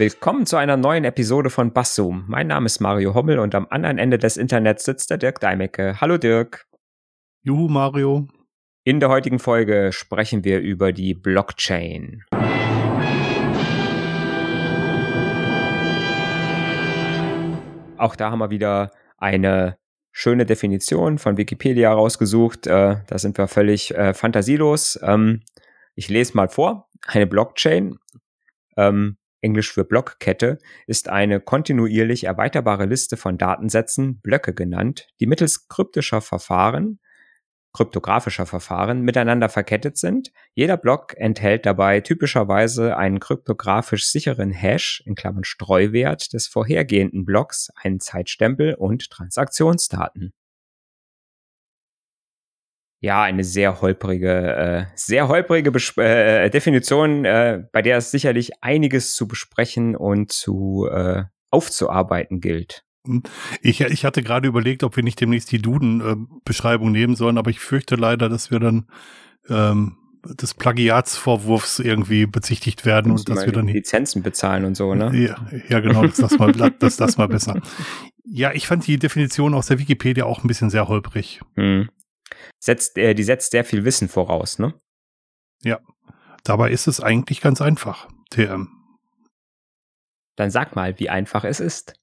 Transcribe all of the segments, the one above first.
Willkommen zu einer neuen Episode von Basszoom. Mein Name ist Mario Hommel und am anderen Ende des Internets sitzt der Dirk Deimecke. Hallo Dirk. Juhu Mario. In der heutigen Folge sprechen wir über die Blockchain. Auch da haben wir wieder eine schöne Definition von Wikipedia rausgesucht. Äh, da sind wir völlig äh, fantasielos. Ähm, ich lese mal vor. Eine Blockchain, ähm, Englisch für Blockkette, ist eine kontinuierlich erweiterbare Liste von Datensätzen, Blöcke genannt, die mittels kryptischer Verfahren kryptografischer Verfahren miteinander verkettet sind. Jeder Block enthält dabei typischerweise einen kryptografisch sicheren Hash in Klammern Streuwert des vorhergehenden Blocks, einen Zeitstempel und Transaktionsdaten. Ja, eine sehr holprige, äh, sehr holprige Bes äh, Definition, äh, bei der es sicherlich einiges zu besprechen und zu äh, aufzuarbeiten gilt. Ich, ich hatte gerade überlegt, ob wir nicht demnächst die Duden-Beschreibung äh, nehmen sollen, aber ich fürchte leider, dass wir dann ähm, des Plagiatsvorwurfs irgendwie bezichtigt werden und dass wir dann Lizenzen bezahlen und so, ne? Ja, ja genau, das das mal, das, das mal besser. Ja, ich fand die Definition aus der Wikipedia auch ein bisschen sehr holprig. Hm. Setzt, äh, die setzt sehr viel Wissen voraus, ne? Ja. Dabei ist es eigentlich ganz einfach, TM. Dann sag mal, wie einfach es ist.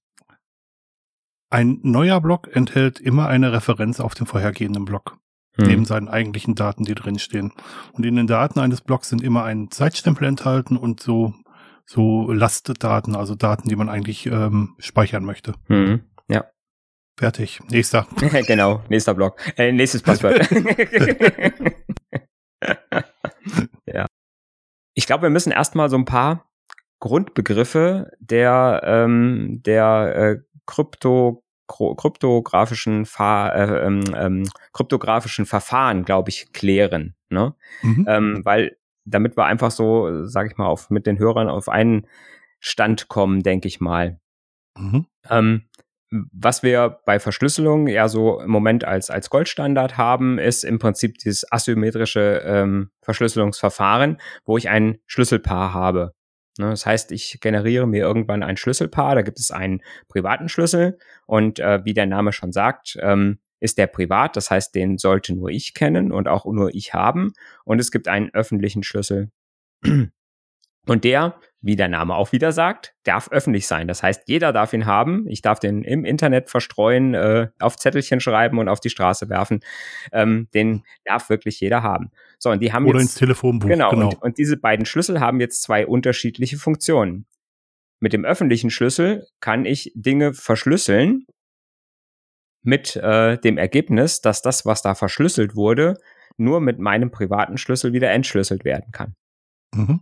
Ein neuer Block enthält immer eine Referenz auf den vorhergehenden Block. Hm. Neben seinen eigentlichen Daten, die drinstehen. Und in den Daten eines Blocks sind immer ein Zeitstempel enthalten und so, so Lastdaten, also Daten, die man eigentlich ähm, speichern möchte. Hm. Ja. Fertig. Nächster. genau, nächster Block. Äh, nächstes Passwort. ja. Ich glaube, wir müssen erstmal so ein paar Grundbegriffe der, ähm, der äh, Krypto kryptografischen, Fa äh, ähm, ähm, kryptografischen Verfahren, glaube ich, klären. Ne? Mhm. Ähm, weil damit wir einfach so, sage ich mal, auf, mit den Hörern auf einen Stand kommen, denke ich mal. Mhm. Ähm, was wir bei Verschlüsselung ja so im Moment als, als Goldstandard haben, ist im Prinzip dieses asymmetrische ähm, Verschlüsselungsverfahren, wo ich ein Schlüsselpaar habe. Ne, das heißt, ich generiere mir irgendwann ein Schlüsselpaar, da gibt es einen privaten Schlüssel und äh, wie der Name schon sagt, ähm, ist der privat, das heißt, den sollte nur ich kennen und auch nur ich haben und es gibt einen öffentlichen Schlüssel. Und der, wie der Name auch wieder sagt, darf öffentlich sein. Das heißt, jeder darf ihn haben. Ich darf den im Internet verstreuen, äh, auf Zettelchen schreiben und auf die Straße werfen. Ähm, den darf wirklich jeder haben. So, und die haben Oder jetzt, ins Telefonbuch. Genau. genau. Und, und diese beiden Schlüssel haben jetzt zwei unterschiedliche Funktionen. Mit dem öffentlichen Schlüssel kann ich Dinge verschlüsseln mit äh, dem Ergebnis, dass das, was da verschlüsselt wurde, nur mit meinem privaten Schlüssel wieder entschlüsselt werden kann. Mhm.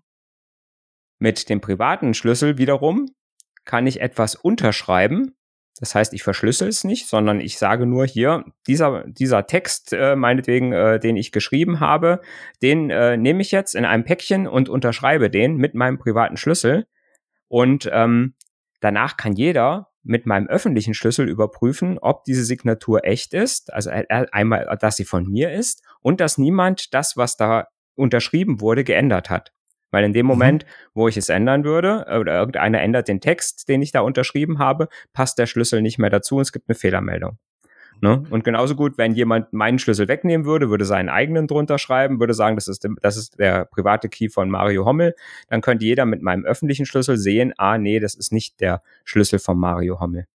Mit dem privaten Schlüssel wiederum kann ich etwas unterschreiben. Das heißt, ich verschlüssel es nicht, sondern ich sage nur hier, dieser, dieser Text, äh, meinetwegen, äh, den ich geschrieben habe, den äh, nehme ich jetzt in einem Päckchen und unterschreibe den mit meinem privaten Schlüssel. Und ähm, danach kann jeder mit meinem öffentlichen Schlüssel überprüfen, ob diese Signatur echt ist, also einmal, dass sie von mir ist und dass niemand das, was da unterschrieben wurde, geändert hat. Weil in dem mhm. Moment, wo ich es ändern würde, oder irgendeiner ändert den Text, den ich da unterschrieben habe, passt der Schlüssel nicht mehr dazu und es gibt eine Fehlermeldung. Ne? Und genauso gut, wenn jemand meinen Schlüssel wegnehmen würde, würde seinen eigenen drunter schreiben, würde sagen, das ist, das ist der private Key von Mario Hommel, dann könnte jeder mit meinem öffentlichen Schlüssel sehen, ah nee, das ist nicht der Schlüssel von Mario Hommel.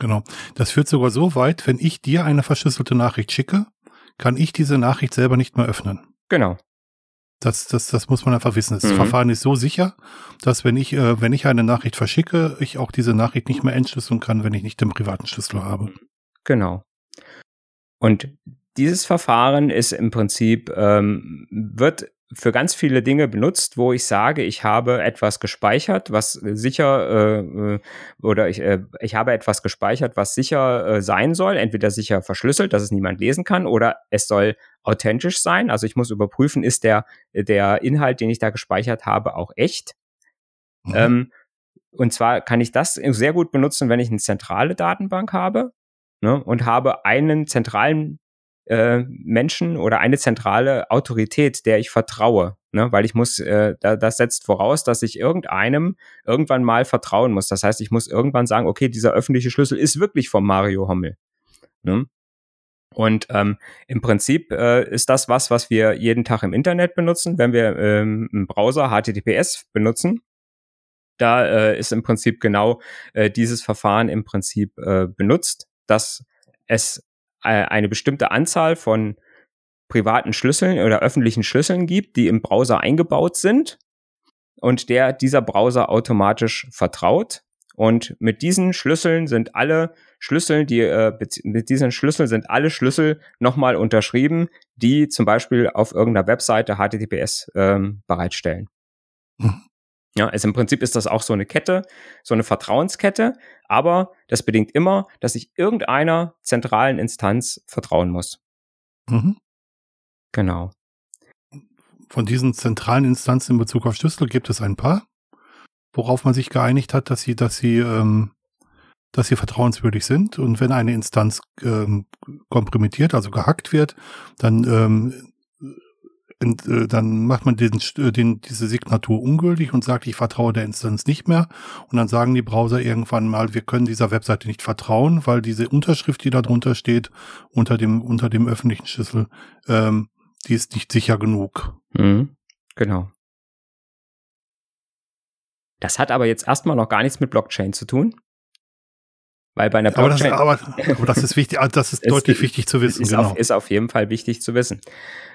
Genau. Das führt sogar so weit, wenn ich dir eine verschlüsselte Nachricht schicke, kann ich diese Nachricht selber nicht mehr öffnen. Genau. Das, das, das muss man einfach wissen. Das mhm. Verfahren ist so sicher, dass wenn ich, äh, wenn ich eine Nachricht verschicke, ich auch diese Nachricht nicht mehr entschlüsseln kann, wenn ich nicht den privaten Schlüssel habe. Genau. Und dieses Verfahren ist im Prinzip, ähm, wird für ganz viele Dinge benutzt, wo ich sage, ich habe etwas gespeichert, was sicher äh, äh, oder ich, äh, ich habe etwas gespeichert, was sicher äh, sein soll, entweder sicher verschlüsselt, dass es niemand lesen kann, oder es soll authentisch sein. Also ich muss überprüfen, ist der der Inhalt, den ich da gespeichert habe, auch echt. Mhm. Ähm, und zwar kann ich das sehr gut benutzen, wenn ich eine zentrale Datenbank habe ne, und habe einen zentralen äh, Menschen oder eine zentrale Autorität, der ich vertraue. Ne? Weil ich muss, äh, da, das setzt voraus, dass ich irgendeinem irgendwann mal vertrauen muss. Das heißt, ich muss irgendwann sagen, okay, dieser öffentliche Schlüssel ist wirklich von Mario Hommel. Ne? Und ähm, im Prinzip äh, ist das was, was wir jeden Tag im Internet benutzen, wenn wir ähm, im Browser HTTPS benutzen. Da äh, ist im Prinzip genau äh, dieses Verfahren im Prinzip äh, benutzt, dass es eine bestimmte Anzahl von privaten Schlüsseln oder öffentlichen Schlüsseln gibt, die im Browser eingebaut sind und der dieser Browser automatisch vertraut. Und mit diesen Schlüsseln sind alle Schlüssel, die äh, mit diesen Schlüsseln sind alle Schlüssel nochmal unterschrieben, die zum Beispiel auf irgendeiner Webseite HTTPS ähm, bereitstellen. Mhm. Ja, also im Prinzip ist das auch so eine Kette, so eine Vertrauenskette, aber das bedingt immer, dass ich irgendeiner zentralen Instanz vertrauen muss. Mhm. Genau. Von diesen zentralen Instanzen in Bezug auf Schlüssel gibt es ein paar, worauf man sich geeinigt hat, dass sie, dass sie, ähm, dass sie vertrauenswürdig sind. Und wenn eine Instanz ähm, kompromittiert, also gehackt wird, dann ähm, und, äh, dann macht man den, äh, den, diese Signatur ungültig und sagt, ich vertraue der Instanz nicht mehr. Und dann sagen die Browser irgendwann mal, wir können dieser Webseite nicht vertrauen, weil diese Unterschrift, die da drunter steht, unter dem, unter dem öffentlichen Schlüssel, ähm, die ist nicht sicher genug. Mhm. Genau. Das hat aber jetzt erstmal noch gar nichts mit Blockchain zu tun. Weil bei einer Blockchain. Aber das, aber, aber das ist wichtig, also das ist deutlich wichtig zu wissen. Ist, genau. auf, ist auf jeden Fall wichtig zu wissen.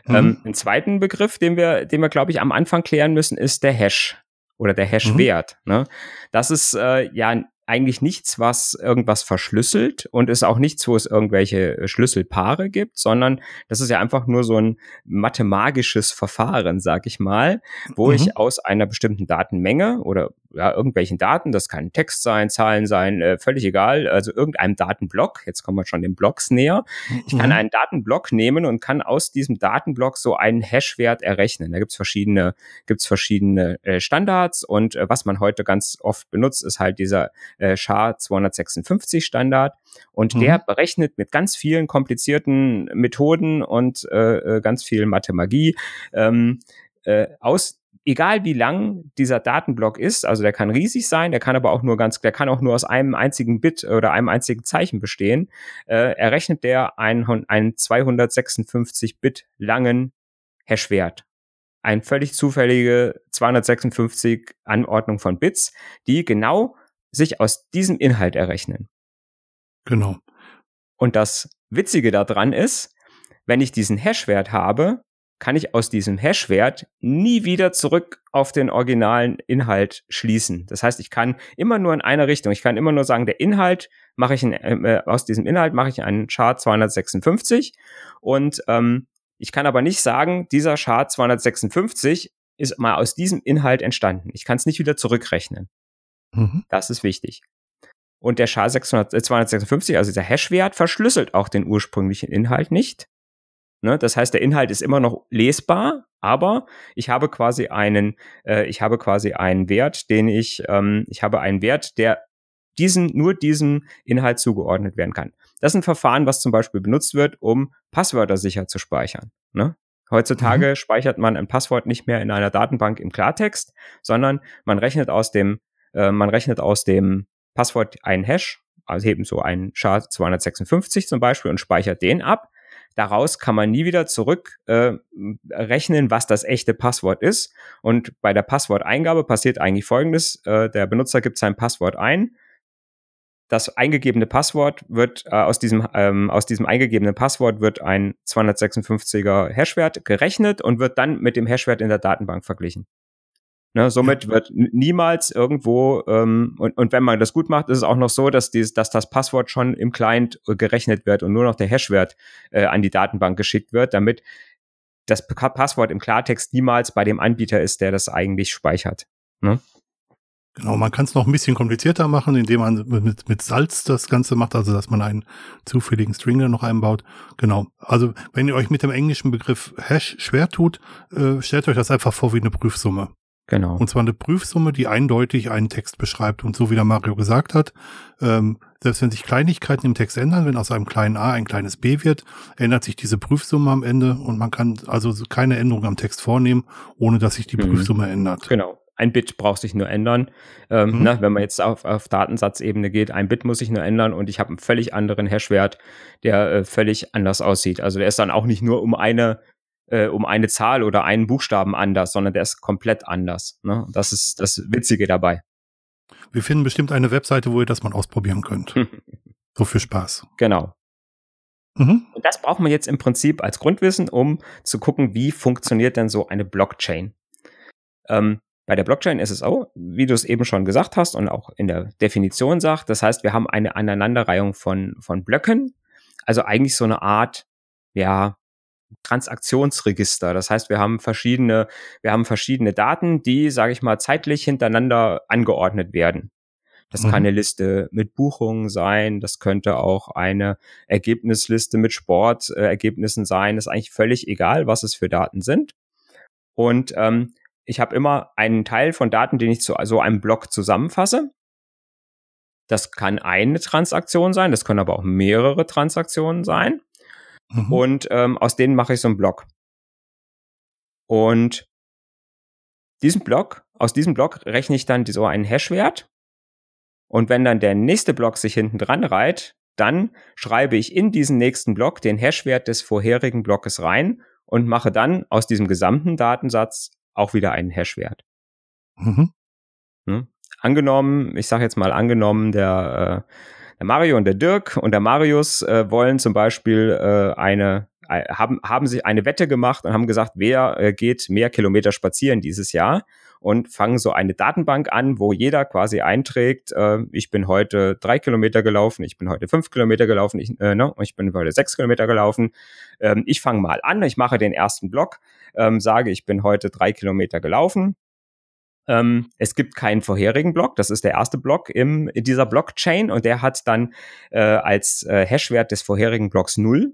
Mhm. Ähm, ein zweiten Begriff, den wir, den wir, glaube ich, am Anfang klären müssen, ist der Hash oder der Hash-Wert. Mhm. Ne? Das ist äh, ja eigentlich nichts, was irgendwas verschlüsselt und ist auch nichts, wo es irgendwelche äh, Schlüsselpaare gibt, sondern das ist ja einfach nur so ein mathemagisches Verfahren, sag ich mal, wo mhm. ich aus einer bestimmten Datenmenge oder ja, irgendwelchen Daten, das kann Text sein, Zahlen sein, äh, völlig egal, also irgendeinem Datenblock, jetzt kommen wir schon den Blocks näher. Ich kann mhm. einen Datenblock nehmen und kann aus diesem Datenblock so einen Hashwert errechnen. Da gibt's verschiedene, gibt's verschiedene äh, Standards und äh, was man heute ganz oft benutzt, ist halt dieser äh, SHA 256 Standard und mhm. der berechnet mit ganz vielen komplizierten Methoden und äh, äh ganz viel Mathemagie ähm, äh, aus egal wie lang dieser Datenblock ist, also der kann riesig sein, der kann aber auch nur ganz, der kann auch nur aus einem einzigen Bit oder einem einzigen Zeichen bestehen, äh, errechnet der einen, einen 256 Bit langen Hashwert. Ein völlig zufällige 256 Anordnung von Bits, die genau sich aus diesem Inhalt errechnen. Genau. Und das Witzige daran ist, wenn ich diesen Hashwert habe, kann ich aus diesem Hash-Wert nie wieder zurück auf den originalen Inhalt schließen. Das heißt, ich kann immer nur in einer Richtung. Ich kann immer nur sagen, der Inhalt mache ich in, äh, aus diesem Inhalt mache ich einen Chart 256 und ähm, ich kann aber nicht sagen, dieser Chart 256 ist mal aus diesem Inhalt entstanden. Ich kann es nicht wieder zurückrechnen. Mhm. Das ist wichtig. Und der SHA 600, äh, 256, also dieser Hash-Wert, verschlüsselt auch den ursprünglichen Inhalt nicht. Ne? Das heißt, der Inhalt ist immer noch lesbar, aber ich habe quasi einen, äh, ich habe quasi einen Wert, den ich, ähm, ich habe einen Wert, der diesen, nur diesem Inhalt zugeordnet werden kann. Das ist ein Verfahren, was zum Beispiel benutzt wird, um Passwörter sicher zu speichern. Ne? Heutzutage mhm. speichert man ein Passwort nicht mehr in einer Datenbank im Klartext, sondern man rechnet aus dem, äh, man rechnet aus dem Passwort einen Hash, also eben so einen SHA-256 zum Beispiel und speichert den ab. Daraus kann man nie wieder zurück äh, rechnen, was das echte Passwort ist. Und bei der Passworteingabe passiert eigentlich Folgendes. Äh, der Benutzer gibt sein Passwort ein. Das eingegebene Passwort wird äh, aus diesem ähm, aus diesem eingegebenen Passwort wird ein 256er Hashwert gerechnet und wird dann mit dem Hashwert in der Datenbank verglichen. Ne, somit wird niemals irgendwo, ähm, und, und wenn man das gut macht, ist es auch noch so, dass, dieses, dass das Passwort schon im Client äh, gerechnet wird und nur noch der Hashwert äh, an die Datenbank geschickt wird, damit das Passwort im Klartext niemals bei dem Anbieter ist, der das eigentlich speichert. Ne? Genau, man kann es noch ein bisschen komplizierter machen, indem man mit, mit Salz das Ganze macht, also dass man einen zufälligen Stringer noch einbaut. Genau. Also wenn ihr euch mit dem englischen Begriff Hash schwer tut, äh, stellt euch das einfach vor wie eine Prüfsumme. Genau. Und zwar eine Prüfsumme, die eindeutig einen Text beschreibt. Und so wie der Mario gesagt hat, ähm, selbst wenn sich Kleinigkeiten im Text ändern, wenn aus einem kleinen a ein kleines b wird, ändert sich diese Prüfsumme am Ende und man kann also keine Änderung am Text vornehmen, ohne dass sich die mhm. Prüfsumme ändert. Genau. Ein Bit braucht sich nur ändern. Ähm, mhm. ne, wenn man jetzt auf, auf Datensatzebene geht, ein Bit muss sich nur ändern und ich habe einen völlig anderen Hashwert, der äh, völlig anders aussieht. Also der ist dann auch nicht nur um eine äh, um eine Zahl oder einen Buchstaben anders, sondern der ist komplett anders. Ne? Das ist das Witzige dabei. Wir finden bestimmt eine Webseite, wo ihr das mal ausprobieren könnt. so für Spaß. Genau. Mhm. Und das braucht man jetzt im Prinzip als Grundwissen, um zu gucken, wie funktioniert denn so eine Blockchain. Ähm, bei der Blockchain ist es auch, wie du es eben schon gesagt hast und auch in der Definition sagt, das heißt, wir haben eine Aneinanderreihung von, von Blöcken, also eigentlich so eine Art, ja, Transaktionsregister. Das heißt, wir haben verschiedene, wir haben verschiedene Daten, die, sage ich mal, zeitlich hintereinander angeordnet werden. Das mhm. kann eine Liste mit Buchungen sein, das könnte auch eine Ergebnisliste mit Sportergebnissen äh, sein. Das ist eigentlich völlig egal, was es für Daten sind. Und ähm, ich habe immer einen Teil von Daten, den ich zu so einem Block zusammenfasse. Das kann eine Transaktion sein, das können aber auch mehrere Transaktionen sein. Mhm. Und ähm, aus denen mache ich so einen Block. Und diesen Block, aus diesem Block rechne ich dann so einen Hashwert. Und wenn dann der nächste Block sich hinten dran reiht, dann schreibe ich in diesen nächsten Block den Hashwert des vorherigen Blockes rein und mache dann aus diesem gesamten Datensatz auch wieder einen Hashwert. Mhm. Hm? Angenommen, ich sage jetzt mal angenommen, der äh, der Mario und der Dirk und der Marius äh, wollen zum Beispiel äh, eine äh, haben, haben sich eine Wette gemacht und haben gesagt, wer äh, geht mehr Kilometer spazieren dieses Jahr und fangen so eine Datenbank an, wo jeder quasi einträgt, äh, ich bin heute drei Kilometer gelaufen, ich bin heute fünf Kilometer gelaufen, ich, äh, ne, ich bin heute sechs Kilometer gelaufen. Ähm, ich fange mal an, ich mache den ersten Block, ähm, sage, ich bin heute drei Kilometer gelaufen ähm, es gibt keinen vorherigen Block. Das ist der erste Block im, in dieser Blockchain und der hat dann äh, als äh, Hashwert des vorherigen Blocks null.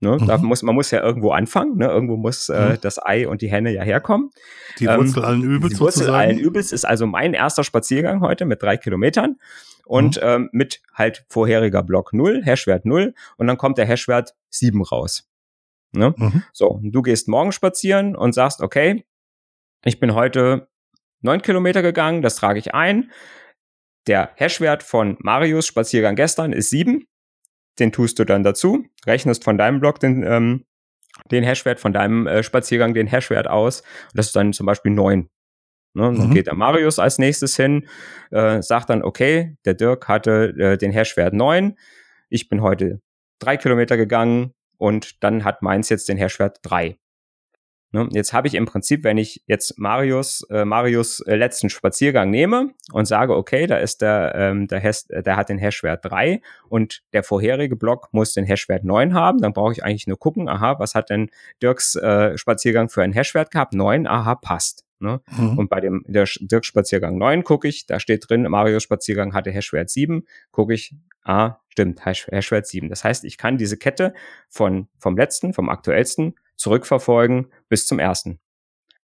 Ne? Mhm. Da muss, man muss ja irgendwo anfangen. Ne? Irgendwo muss äh, mhm. das Ei und die Henne ja herkommen. Die Wurzel ähm, allen Übels. Die Wurzel sozusagen. allen Übels ist also mein erster Spaziergang heute mit drei Kilometern und mhm. ähm, mit halt vorheriger Block null, Hashwert null und dann kommt der Hashwert sieben raus. Ne? Mhm. So, du gehst morgen spazieren und sagst, okay, ich bin heute neun Kilometer gegangen, das trage ich ein. Der Hashwert von Marius Spaziergang gestern ist sieben. Den tust du dann dazu, rechnest von deinem Blog den, ähm, den Hashwert von deinem äh, Spaziergang den Hashwert aus. Und das ist dann zum Beispiel neun. Ne? Dann mhm. geht der Marius als nächstes hin, äh, sagt dann, okay, der Dirk hatte äh, den Hashwert neun. Ich bin heute drei Kilometer gegangen und dann hat meins jetzt den Hashwert drei. Ne? Jetzt habe ich im Prinzip, wenn ich jetzt Marius, äh, Marius äh, letzten Spaziergang nehme und sage, okay, da ist der, ähm, der, Hash, der hat den Hashwert 3 und der vorherige Block muss den Hashwert 9 haben, dann brauche ich eigentlich nur gucken, aha, was hat denn Dirks äh, Spaziergang für einen Hashwert gehabt? 9, aha, passt. Ne? Mhm. Und bei dem der Dirk Spaziergang 9 gucke ich, da steht drin, Marius Spaziergang hatte Hashwert 7, gucke ich, ah, stimmt, Hash, Hashwert 7. Das heißt, ich kann diese Kette von, vom letzten, vom aktuellsten zurückverfolgen bis zum ersten.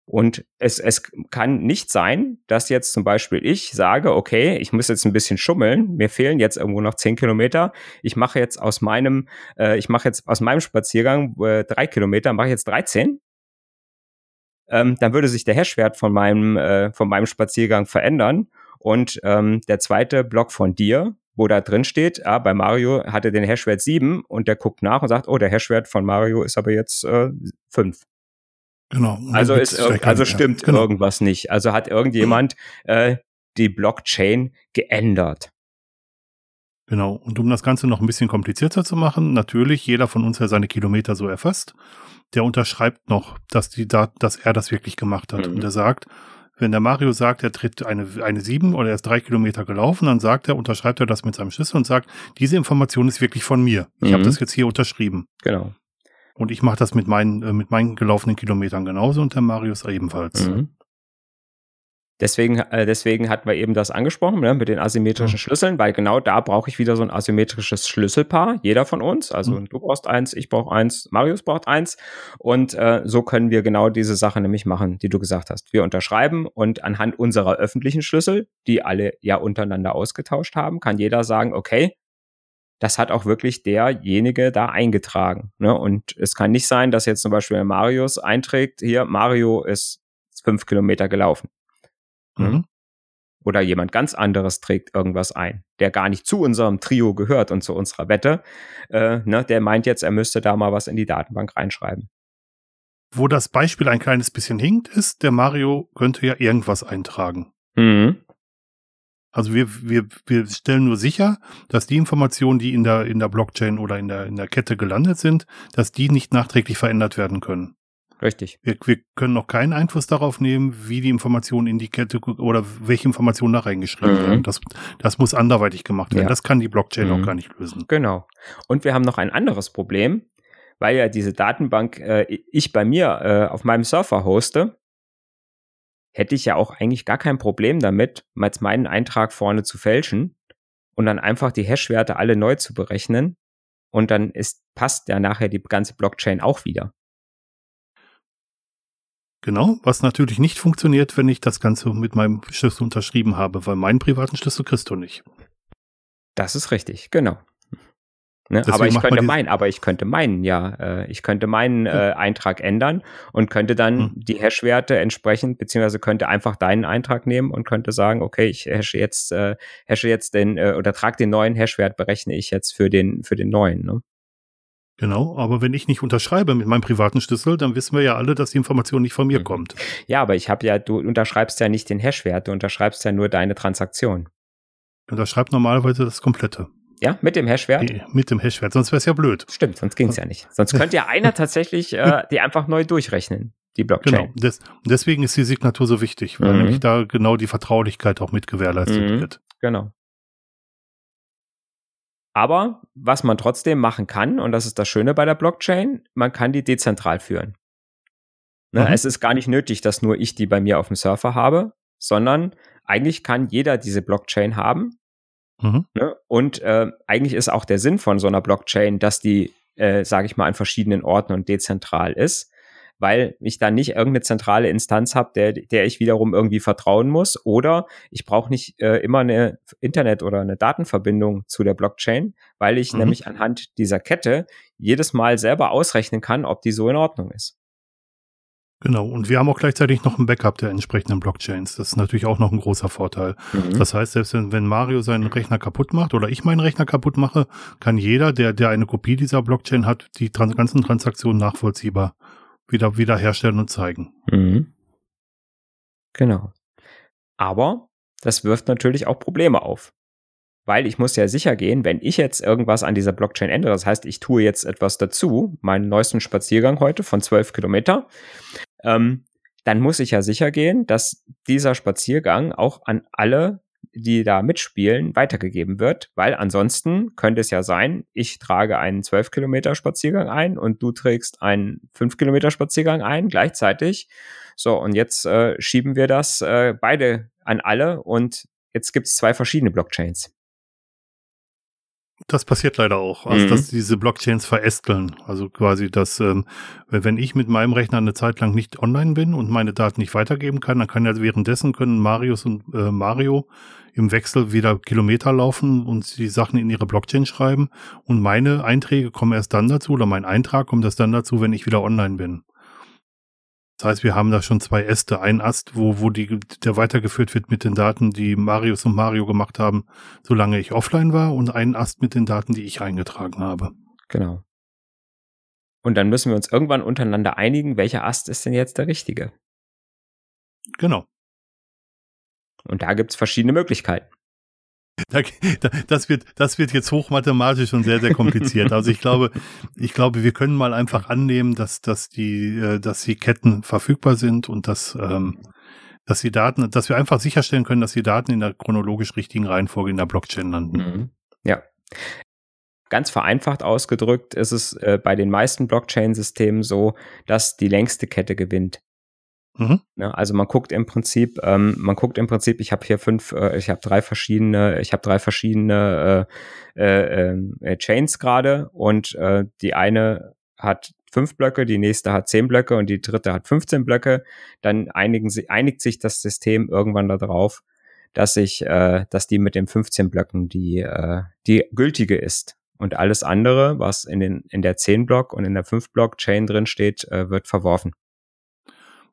Und es, es kann nicht sein, dass jetzt zum Beispiel ich sage, okay, ich muss jetzt ein bisschen schummeln, mir fehlen jetzt irgendwo noch zehn Kilometer. Ich mache jetzt aus meinem, äh, ich mache jetzt aus meinem Spaziergang äh, drei Kilometer, mache ich jetzt 13. Ähm, dann würde sich der Hashwert von meinem, äh, von meinem Spaziergang verändern. Und ähm, der zweite Block von dir wo da drin steht, ah, bei Mario hatte den Hashwert 7 und der guckt nach und sagt, oh, der Hashwert von Mario ist aber jetzt äh, 5. Genau. Also ist also stimmt ja, genau. irgendwas nicht. Also hat irgendjemand äh, die Blockchain geändert. Genau. Und um das Ganze noch ein bisschen komplizierter zu machen, natürlich jeder von uns, der seine Kilometer so erfasst, der unterschreibt noch, dass die dass er das wirklich gemacht hat. Mhm. Und er sagt, wenn der Mario sagt, er tritt eine, eine sieben oder er ist drei Kilometer gelaufen, dann sagt er, unterschreibt er das mit seinem Schlüssel und sagt, diese Information ist wirklich von mir. Ich mhm. habe das jetzt hier unterschrieben. Genau. Und ich mache das mit meinen, äh, mit meinen gelaufenen Kilometern genauso und der Marius ebenfalls. Mhm. Deswegen, äh, deswegen hatten wir eben das angesprochen ne, mit den asymmetrischen mhm. Schlüsseln, weil genau da brauche ich wieder so ein asymmetrisches Schlüsselpaar, jeder von uns. Also mhm. du brauchst eins, ich brauche eins, Marius braucht eins. Und äh, so können wir genau diese Sache nämlich machen, die du gesagt hast. Wir unterschreiben und anhand unserer öffentlichen Schlüssel, die alle ja untereinander ausgetauscht haben, kann jeder sagen, okay, das hat auch wirklich derjenige da eingetragen. Ne? Und es kann nicht sein, dass jetzt zum Beispiel Marius einträgt, hier, Mario ist fünf Kilometer gelaufen. Mhm. Hm? Oder jemand ganz anderes trägt irgendwas ein, der gar nicht zu unserem Trio gehört und zu unserer Wette. Äh, ne, der meint jetzt, er müsste da mal was in die Datenbank reinschreiben. Wo das Beispiel ein kleines bisschen hinkt, ist, der Mario könnte ja irgendwas eintragen. Mhm. Also wir, wir, wir stellen nur sicher, dass die Informationen, die in der, in der Blockchain oder in der, in der Kette gelandet sind, dass die nicht nachträglich verändert werden können. Richtig. Wir, wir können noch keinen Einfluss darauf nehmen, wie die Informationen in die Kette oder welche Informationen da reingeschrieben mhm. werden. Das, das muss anderweitig gemacht werden. Ja. Das kann die Blockchain mhm. auch gar nicht lösen. Genau. Und wir haben noch ein anderes Problem, weil ja diese Datenbank äh, ich bei mir äh, auf meinem Surfer hoste, hätte ich ja auch eigentlich gar kein Problem damit, mal meinen Eintrag vorne zu fälschen und dann einfach die Hashwerte alle neu zu berechnen. Und dann ist, passt ja nachher die ganze Blockchain auch wieder. Genau, was natürlich nicht funktioniert, wenn ich das Ganze mit meinem Schlüssel unterschrieben habe, weil meinen privaten Schlüssel kriegst du nicht. Das ist richtig, genau. Ne? Aber ich könnte meinen, aber ich könnte meinen, ja, äh, ich könnte meinen äh, Eintrag ändern und könnte dann hm. die Hash-Werte entsprechend, beziehungsweise könnte einfach deinen Eintrag nehmen und könnte sagen, okay, ich hashe jetzt, äh, hashe jetzt den äh, oder trage den neuen Hash-Wert, berechne ich jetzt für den für den neuen. Ne? Genau, aber wenn ich nicht unterschreibe mit meinem privaten Schlüssel, dann wissen wir ja alle, dass die Information nicht von mir mhm. kommt. Ja, aber ich habe ja, du unterschreibst ja nicht den Hashwert, du unterschreibst ja nur deine Transaktion. Ich unterschreibe normalerweise das Komplette. Ja, mit dem Hashwert? Die, mit dem Hashwert, sonst wäre es ja blöd. Stimmt, sonst ging es ja nicht. Sonst könnte ja einer tatsächlich äh, die einfach neu durchrechnen, die Blockchain. Genau, des, deswegen ist die Signatur so wichtig, weil mhm. nämlich da genau die Vertraulichkeit auch mit gewährleistet mhm. wird. Genau. Aber was man trotzdem machen kann, und das ist das Schöne bei der Blockchain, man kann die dezentral führen. Ne, mhm. Es ist gar nicht nötig, dass nur ich die bei mir auf dem Surfer habe, sondern eigentlich kann jeder diese Blockchain haben. Mhm. Ne? Und äh, eigentlich ist auch der Sinn von so einer Blockchain, dass die, äh, sage ich mal, an verschiedenen Orten und dezentral ist weil ich dann nicht irgendeine zentrale Instanz habe, der, der ich wiederum irgendwie vertrauen muss. Oder ich brauche nicht äh, immer eine Internet- oder eine Datenverbindung zu der Blockchain, weil ich mhm. nämlich anhand dieser Kette jedes Mal selber ausrechnen kann, ob die so in Ordnung ist. Genau, und wir haben auch gleichzeitig noch ein Backup der entsprechenden Blockchains. Das ist natürlich auch noch ein großer Vorteil. Mhm. Das heißt, selbst wenn, wenn Mario seinen Rechner kaputt macht oder ich meinen Rechner kaputt mache, kann jeder, der, der eine Kopie dieser Blockchain hat, die trans ganzen Transaktionen nachvollziehbar wieder, wieder herstellen und zeigen. Mhm. Genau. Aber das wirft natürlich auch Probleme auf. Weil ich muss ja sicher gehen, wenn ich jetzt irgendwas an dieser Blockchain ändere, das heißt, ich tue jetzt etwas dazu, meinen neuesten Spaziergang heute von 12 Kilometer, ähm, dann muss ich ja sicher gehen, dass dieser Spaziergang auch an alle die da mitspielen, weitergegeben wird, weil ansonsten könnte es ja sein, ich trage einen 12 Kilometer Spaziergang ein und du trägst einen 5 Kilometer Spaziergang ein gleichzeitig. So, und jetzt äh, schieben wir das äh, beide an alle und jetzt gibt es zwei verschiedene Blockchains. Das passiert leider auch, also mhm. dass diese Blockchains verästeln. Also quasi, dass ähm, wenn ich mit meinem Rechner eine Zeit lang nicht online bin und meine Daten nicht weitergeben kann, dann kann ja währenddessen können Marius und äh, Mario im Wechsel wieder Kilometer laufen und die Sachen in ihre Blockchain schreiben. Und meine Einträge kommen erst dann dazu, oder mein Eintrag kommt erst dann dazu, wenn ich wieder online bin. Das heißt, wir haben da schon zwei Äste. Ein Ast, wo, wo die, der weitergeführt wird mit den Daten, die Marius und Mario gemacht haben, solange ich offline war, und ein Ast mit den Daten, die ich eingetragen habe. Genau. Und dann müssen wir uns irgendwann untereinander einigen, welcher Ast ist denn jetzt der richtige. Genau. Und da gibt's verschiedene Möglichkeiten. Das wird, das wird jetzt hochmathematisch und sehr, sehr kompliziert. Also ich glaube, ich glaube, wir können mal einfach annehmen, dass, dass die, äh, dass die Ketten verfügbar sind und dass, ähm, dass die Daten, dass wir einfach sicherstellen können, dass die Daten in der chronologisch richtigen Reihenfolge in der Blockchain landen. Mhm. Ja. Ganz vereinfacht ausgedrückt ist es äh, bei den meisten Blockchain-Systemen so, dass die längste Kette gewinnt. Mhm. Ne, also man guckt im Prinzip, ähm, man guckt im Prinzip, ich habe hier fünf, äh, ich habe drei verschiedene, ich habe drei verschiedene äh, äh, ähm, äh, Chains gerade und äh, die eine hat fünf Blöcke, die nächste hat zehn Blöcke und die dritte hat 15 Blöcke. Dann einigen sie, einigt sich das System irgendwann darauf, dass ich, äh, dass die mit den 15 Blöcken die, äh, die gültige ist. Und alles andere, was in, den, in der 10 Block und in der 5 Block Chain drin steht, äh, wird verworfen.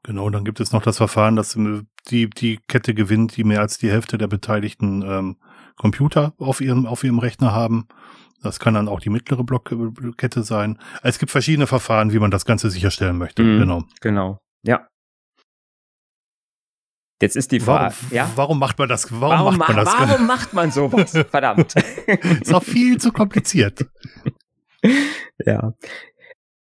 Genau, dann gibt es noch das Verfahren, dass die, die Kette gewinnt, die mehr als die Hälfte der beteiligten ähm, Computer auf ihrem, auf ihrem Rechner haben. Das kann dann auch die mittlere Blockkette sein. Es gibt verschiedene Verfahren, wie man das Ganze sicherstellen möchte. Mhm, genau. Genau. Ja. Jetzt ist die Frage, warum, ja? warum macht man das? Warum, warum macht man das? Warum macht man sowas? Verdammt. ist auch viel zu kompliziert. ja.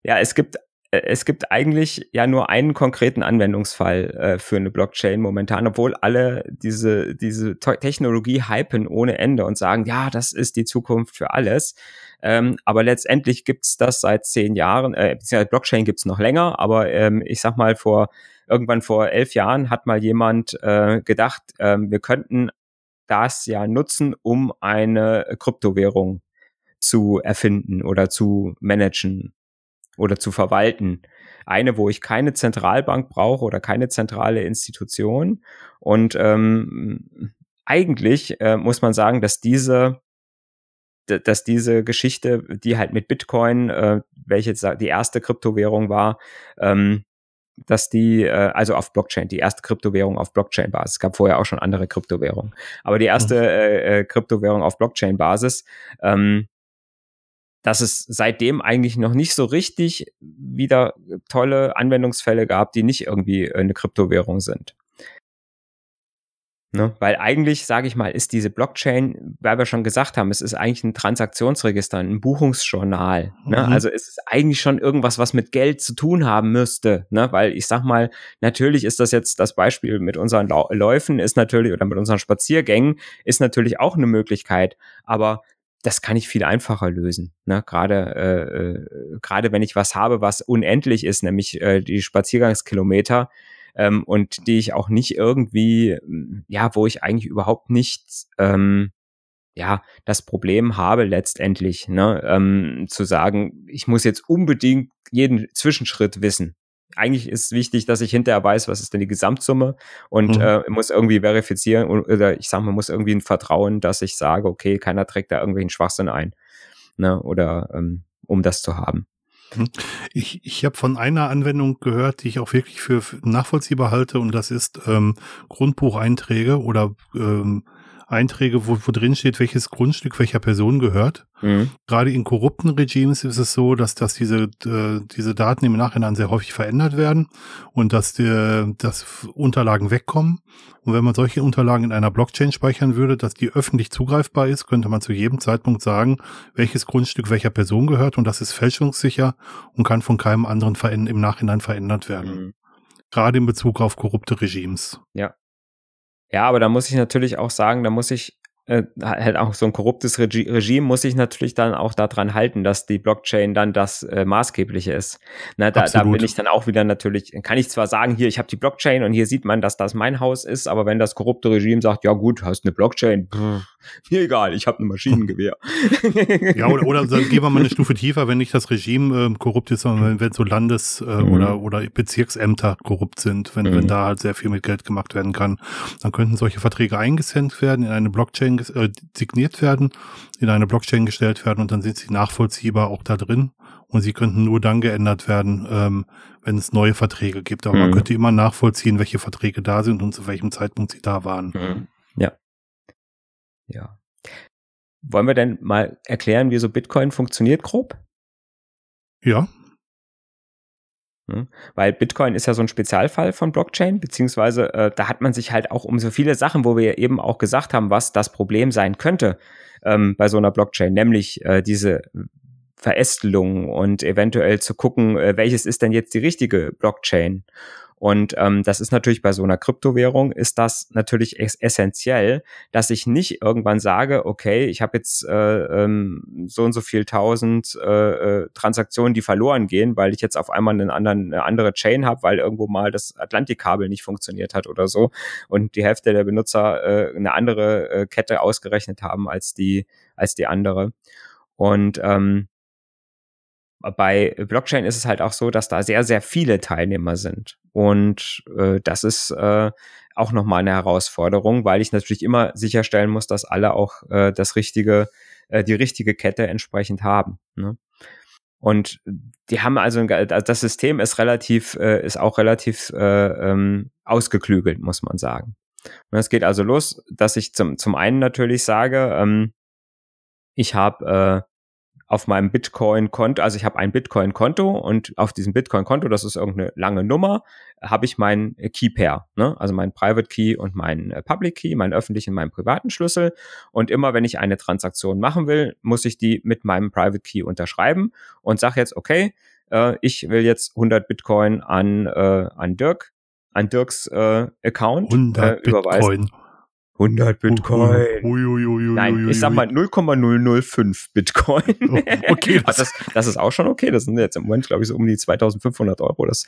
Ja, es gibt äh, es gibt eigentlich ja nur einen konkreten Anwendungsfall äh, für eine Blockchain momentan, obwohl alle diese, diese Technologie hypen ohne Ende und sagen, ja, das ist die Zukunft für alles. Ähm, aber letztendlich gibt's das seit zehn Jahren, äh, beziehungsweise Blockchain gibt's noch länger, aber ähm, ich sag mal, vor irgendwann vor elf Jahren hat mal jemand äh, gedacht, äh, wir könnten das ja nutzen, um eine Kryptowährung zu erfinden oder zu managen oder zu verwalten. Eine, wo ich keine Zentralbank brauche oder keine zentrale Institution. Und ähm, eigentlich äh, muss man sagen, dass diese dass diese Geschichte, die halt mit Bitcoin, äh, welche die erste Kryptowährung war, ähm, dass die, äh, also auf Blockchain, die erste Kryptowährung auf Blockchain-Basis. Es gab vorher auch schon andere Kryptowährungen. Aber die erste mhm. äh, äh, Kryptowährung auf Blockchain-Basis, ähm, dass es seitdem eigentlich noch nicht so richtig wieder tolle Anwendungsfälle gab, die nicht irgendwie eine Kryptowährung sind. Ne? Weil eigentlich, sage ich mal, ist diese Blockchain, weil wir schon gesagt haben, es ist eigentlich ein Transaktionsregister, ein Buchungsjournal. Ne? Mhm. Also es ist eigentlich schon irgendwas, was mit Geld zu tun haben müsste. Ne? Weil ich sag mal, natürlich ist das jetzt das Beispiel mit unseren Läufen, ist natürlich, oder mit unseren Spaziergängen, ist natürlich auch eine Möglichkeit. Aber das kann ich viel einfacher lösen. Ne? Gerade äh, äh, gerade wenn ich was habe, was unendlich ist, nämlich äh, die Spaziergangskilometer ähm, und die ich auch nicht irgendwie, ja, wo ich eigentlich überhaupt nicht ähm, ja das Problem habe letztendlich, ne? ähm, zu sagen, ich muss jetzt unbedingt jeden Zwischenschritt wissen eigentlich ist wichtig, dass ich hinterher weiß, was ist denn die Gesamtsumme und mhm. äh, muss irgendwie verifizieren oder ich sage, man muss irgendwie ein Vertrauen, dass ich sage, okay, keiner trägt da irgendwelchen Schwachsinn ein, ne, oder ähm, um das zu haben. Mhm. Ich, ich habe von einer Anwendung gehört, die ich auch wirklich für nachvollziehbar halte, und das ist ähm, Grundbucheinträge oder ähm, Einträge, wo, wo drin steht, welches Grundstück welcher Person gehört. Mhm. Gerade in korrupten Regimes ist es so, dass, dass diese, äh, diese Daten im Nachhinein sehr häufig verändert werden und dass, die, dass Unterlagen wegkommen. Und wenn man solche Unterlagen in einer Blockchain speichern würde, dass die öffentlich zugreifbar ist, könnte man zu jedem Zeitpunkt sagen, welches Grundstück welcher Person gehört und das ist fälschungssicher und kann von keinem anderen im Nachhinein verändert werden. Mhm. Gerade in Bezug auf korrupte Regimes. Ja, ja, aber da muss ich natürlich auch sagen, da muss ich äh, halt auch so ein korruptes Regi Regime muss sich natürlich dann auch daran halten, dass die Blockchain dann das äh, maßgebliche ist. Na, da, da bin ich dann auch wieder natürlich, kann ich zwar sagen, hier, ich habe die Blockchain und hier sieht man, dass das mein Haus ist, aber wenn das korrupte Regime sagt, ja gut, hast eine Blockchain, pff, mir egal, ich habe ein Maschinengewehr. ja, oder, oder dann gehen wir mal eine Stufe tiefer, wenn nicht das Regime äh, korrupt ist, sondern wenn, wenn so Landes- äh, mhm. oder, oder Bezirksämter korrupt sind, wenn, mhm. wenn da halt sehr viel mit Geld gemacht werden kann, dann könnten solche Verträge eingesendet werden in eine Blockchain äh, signiert werden, in eine Blockchain gestellt werden und dann sind sie nachvollziehbar auch da drin. Und sie könnten nur dann geändert werden, ähm, wenn es neue Verträge gibt. Aber mhm. man könnte immer nachvollziehen, welche Verträge da sind und zu welchem Zeitpunkt sie da waren. Mhm. Ja. Ja. Wollen wir denn mal erklären, wie so Bitcoin funktioniert grob? Ja. Ne? Weil Bitcoin ist ja so ein Spezialfall von Blockchain, beziehungsweise äh, da hat man sich halt auch um so viele Sachen, wo wir eben auch gesagt haben, was das Problem sein könnte ähm, bei so einer Blockchain, nämlich äh, diese Verästelung und eventuell zu gucken, äh, welches ist denn jetzt die richtige Blockchain. Und ähm, das ist natürlich bei so einer Kryptowährung ist das natürlich essentiell, dass ich nicht irgendwann sage, okay, ich habe jetzt äh, ähm, so und so viel tausend äh, äh, Transaktionen, die verloren gehen, weil ich jetzt auf einmal einen anderen, eine andere Chain habe, weil irgendwo mal das Atlantikkabel nicht funktioniert hat oder so und die Hälfte der Benutzer äh, eine andere äh, Kette ausgerechnet haben als die als die andere. Und ähm, bei Blockchain ist es halt auch so, dass da sehr, sehr viele Teilnehmer sind. Und äh, das ist äh, auch nochmal eine Herausforderung, weil ich natürlich immer sicherstellen muss, dass alle auch äh, das richtige, äh, die richtige Kette entsprechend haben. Ne? Und die haben also, das System ist relativ, äh, ist auch relativ äh, ähm, ausgeklügelt, muss man sagen. Und es geht also los, dass ich zum, zum einen natürlich sage, ähm, ich habe äh, auf meinem Bitcoin-Konto, also ich habe ein Bitcoin-Konto und auf diesem Bitcoin-Konto, das ist irgendeine lange Nummer, habe ich mein Key-Pair, ne? also mein Private Key und mein äh, Public Key, meinen öffentlichen und meinen privaten Schlüssel. Und immer wenn ich eine Transaktion machen will, muss ich die mit meinem Private Key unterschreiben und sage jetzt, okay, äh, ich will jetzt 100 Bitcoin an, äh, an Dirk, an Dirks äh, Account 100 äh, überweisen. Bitcoin. 100 Bitcoin. Ui, ui, ui, Nein, ich sag mal 0,005 Bitcoin. Oh, okay, das, das, das ist auch schon okay. Das sind jetzt im Moment, glaube ich, so um die 2500 Euro. Das,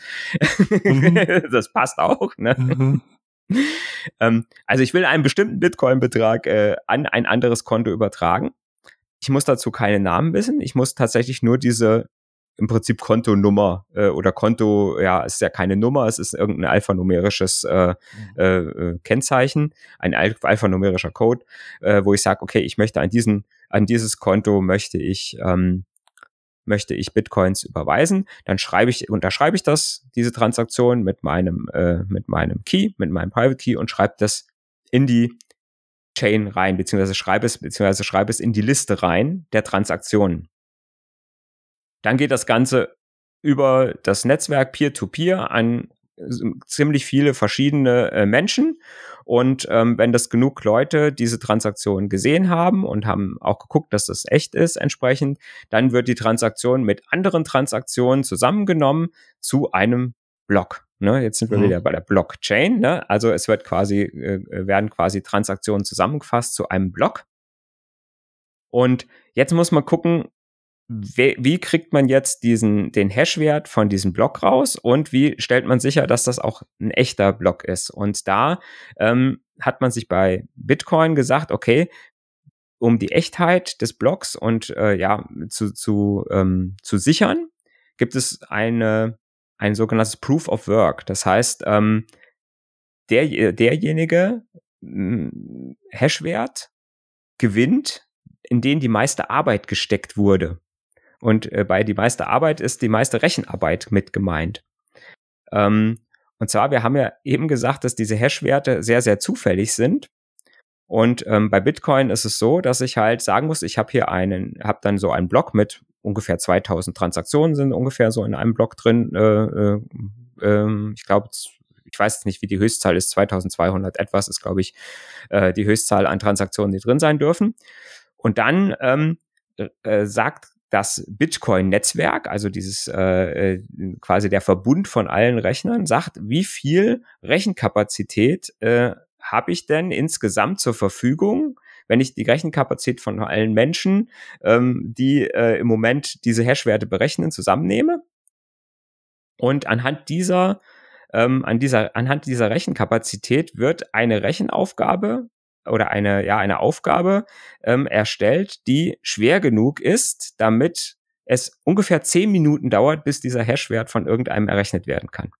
Mhm. das passt auch. Ne? Mhm. Ähm, also ich will einen bestimmten Bitcoin-Betrag äh, an ein anderes Konto übertragen. Ich muss dazu keine Namen wissen. Ich muss tatsächlich nur diese im Prinzip Kontonummer äh, oder Konto, ja, es ist ja keine Nummer, es ist irgendein alphanumerisches äh, äh, äh, Kennzeichen, ein al alphanumerischer Code, äh, wo ich sage, okay, ich möchte an diesen, an dieses Konto möchte ich ähm, möchte ich Bitcoins überweisen, dann schreibe ich, unterschreibe ich das, diese Transaktion mit meinem, äh, mit meinem Key, mit meinem Private Key und schreibe das in die Chain rein, beziehungsweise schreibe es, beziehungsweise schreibe es in die Liste rein der Transaktionen. Dann geht das Ganze über das Netzwerk Peer-to-Peer an ziemlich viele verschiedene äh, Menschen. Und ähm, wenn das genug Leute diese Transaktion gesehen haben und haben auch geguckt, dass das echt ist entsprechend, dann wird die Transaktion mit anderen Transaktionen zusammengenommen zu einem Block. Ne, jetzt sind wir Mhm. wieder bei der Blockchain. Ne? Also es wird quasi, äh, werden quasi Transaktionen zusammengefasst zu einem Block. Und jetzt muss man gucken, wie, wie kriegt man jetzt diesen, den Hashwert von diesem Block raus und wie stellt man sicher, dass das auch ein echter Block ist? Und da ähm, hat man sich bei Bitcoin gesagt, okay, um die Echtheit des Blocks und äh, ja zu, zu, ähm, zu sichern, gibt es eine, ein sogenanntes Proof of Work. Das heißt, ähm, der, derjenige mh, Hashwert gewinnt, in den die meiste Arbeit gesteckt wurde. Und äh, bei die meiste Arbeit ist die meiste Rechenarbeit mit gemeint. Ähm, und zwar, wir haben ja eben gesagt, dass diese Hash-Werte sehr, sehr zufällig sind. Und ähm, bei Bitcoin ist es so, dass ich halt sagen muss, ich habe hier einen, habe dann so einen Block mit ungefähr 2000 Transaktionen sind ungefähr so in einem Block drin. Äh, äh, ähm, ich glaube, ich weiß nicht, wie die Höchstzahl ist, 2200 etwas ist, glaube ich, äh, die Höchstzahl an Transaktionen, die drin sein dürfen. Und dann ähm, äh, sagt das Bitcoin-Netzwerk, also dieses äh, äh, quasi der Verbund von allen Rechnern, sagt, wie viel Rechenkapazität äh, habe ich denn insgesamt zur Verfügung, wenn ich die Rechenkapazität von allen Menschen, ähm, die äh, im Moment diese Hash-Werte berechnen, zusammennehme. Und anhand dieser, ähm, an dieser, anhand dieser Rechenkapazität wird eine Rechenaufgabe oder eine, ja, eine Aufgabe ähm, erstellt, die schwer genug ist, damit es ungefähr zehn Minuten dauert, bis dieser Hashwert von irgendeinem errechnet werden kann.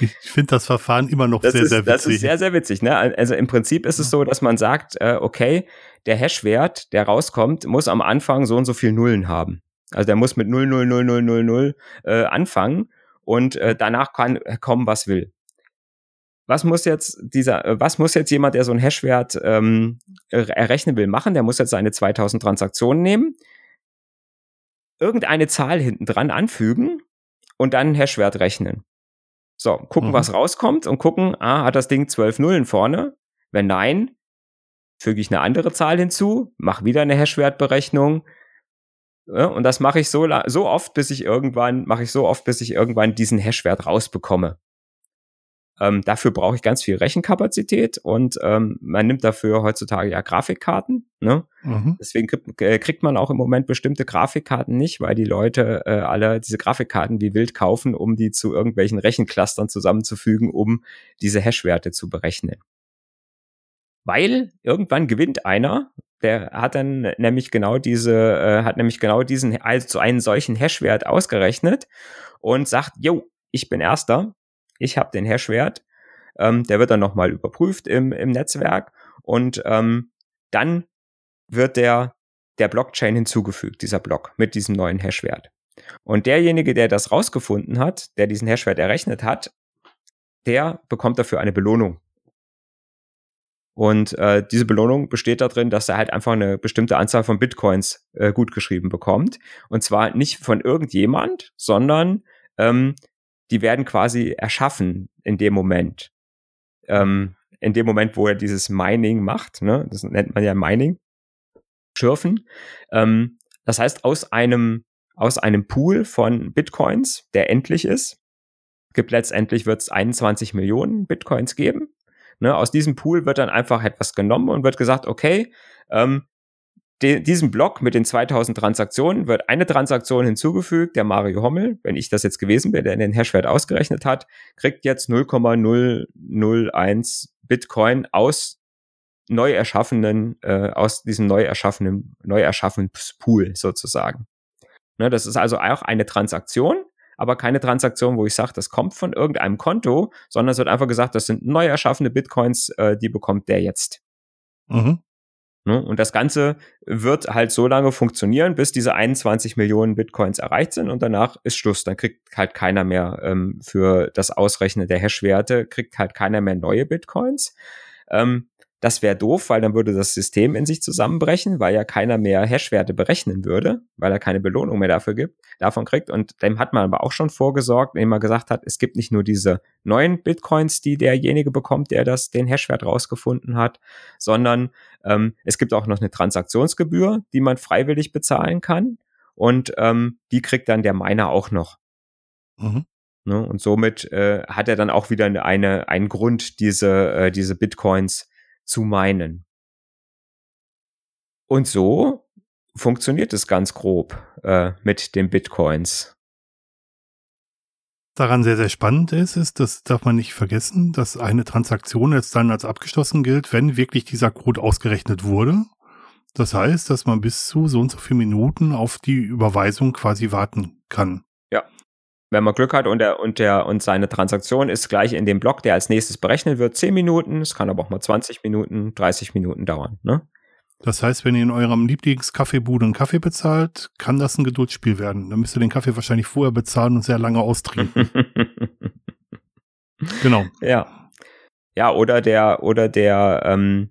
ich finde das Verfahren immer noch Das sehr, ist, sehr das ist witzig. sehr, sehr witzig. Ne? Also im Prinzip ist es so, dass man sagt, äh, okay, der Hashwert, der rauskommt, muss am Anfang so und so viel Nullen haben. Also der muss mit 00000 äh, anfangen und äh, danach kann kommen, was will. Was muss jetzt dieser, äh, was muss jetzt jemand, der so einen Hashwert ähm, er- errechnen will, machen? Der muss jetzt seine 2000 Transaktionen nehmen, irgendeine Zahl hinten dran anfügen und dann einen Hashwert rechnen. So, gucken, Mhm. was rauskommt und gucken, ah, hat das Ding 12 Nullen vorne? Wenn nein, füge ich eine andere Zahl hinzu, mache wieder eine Hashwertberechnung, Ja, und das mache ich so, so oft, bis ich irgendwann, mache ich so oft, bis ich irgendwann diesen Hashwert rausbekomme. Ähm, dafür brauche ich ganz viel Rechenkapazität und ähm, man nimmt dafür heutzutage ja Grafikkarten. Ne? Mhm. Deswegen kriegt, äh, kriegt, man auch im Moment bestimmte Grafikkarten nicht, weil die Leute äh, alle diese Grafikkarten wie wild kaufen, um die zu irgendwelchen Rechenclustern zusammenzufügen, um diese Hashwerte zu berechnen. Weil irgendwann gewinnt einer, der hat dann nämlich genau diese, äh, hat nämlich genau diesen, also einen solchen Hashwert ausgerechnet und sagt, jo, ich bin Erster ich habe den Hashwert, ähm, der wird dann nochmal überprüft im, im Netzwerk und ähm, dann wird der, der Blockchain hinzugefügt, dieser Block mit diesem neuen Hashwert. Und derjenige, der das rausgefunden hat, der diesen Hashwert errechnet hat, der bekommt dafür eine Belohnung. Und äh, diese Belohnung besteht darin, dass er halt einfach eine bestimmte Anzahl von Bitcoins äh, gutgeschrieben bekommt. Und zwar nicht von irgendjemand, sondern ähm, die werden quasi erschaffen in dem Moment. Ähm, in dem Moment, wo er dieses Mining macht, ne? das nennt man ja Mining, schürfen. Ähm, das heißt, aus einem, aus einem Pool von Bitcoins, der endlich ist, gibt letztendlich wird es 21 Millionen Bitcoins geben. Ne? Aus diesem Pool wird dann einfach etwas genommen und wird gesagt, okay, ähm, de, diesem Block mit den 2000 Transaktionen wird eine Transaktion hinzugefügt. Der Mario Hommel, wenn ich das jetzt gewesen bin, der den Hashwert ausgerechnet hat, kriegt jetzt 0,001 Bitcoin aus neu erschaffenen, äh, aus diesem neu erschaffenen, neu erschaffenen Pool sozusagen. Ne, das ist also auch eine Transaktion, aber keine Transaktion, wo ich sage, das kommt von irgendeinem Konto, sondern es wird einfach gesagt, das sind neu erschaffene Bitcoins, äh, die bekommt der jetzt. Mhm. Ne? Und das Ganze wird halt so lange funktionieren, bis diese 21 Millionen Bitcoins erreicht sind und danach ist Schluss. Dann kriegt halt keiner mehr ähm, für das Ausrechnen der Hashwerte, kriegt halt keiner mehr neue Bitcoins. Ähm, das wäre doof, weil dann würde das System in sich zusammenbrechen, weil ja keiner mehr Hashwerte berechnen würde, weil er keine Belohnung mehr dafür gibt, davon kriegt. Und dem hat man aber auch schon vorgesorgt, indem man gesagt hat, es gibt nicht nur diese neuen Bitcoins, die derjenige bekommt, der das, den Hashwert rausgefunden hat, sondern ähm, es gibt auch noch eine Transaktionsgebühr, die man freiwillig bezahlen kann. Und ähm, die kriegt dann der Miner auch noch. Mhm. Ne? Und somit äh, hat er dann auch wieder eine, einen Grund, diese, äh, diese Bitcoins zu meinen. Und so funktioniert es ganz grob äh, mit den Bitcoins. Daran sehr, sehr spannend ist, ist, das darf man nicht vergessen, dass eine Transaktion jetzt dann als abgeschlossen gilt, wenn wirklich dieser Code ausgerechnet wurde. Das heißt, dass man bis zu so und so viele Minuten auf die Überweisung quasi warten kann wenn man Glück hat und der und der und seine Transaktion ist gleich in dem Block, der als nächstes berechnet wird, 10 Minuten, es kann aber auch mal 20 Minuten, 30 Minuten dauern, ne? Das heißt, wenn ihr in eurem Lieblingskaffeebude einen Kaffee bezahlt, kann das ein Geduldsspiel werden. Dann müsst ihr den Kaffee wahrscheinlich vorher bezahlen und sehr lange austrinken. genau. Ja. Ja, oder der, oder der, ähm,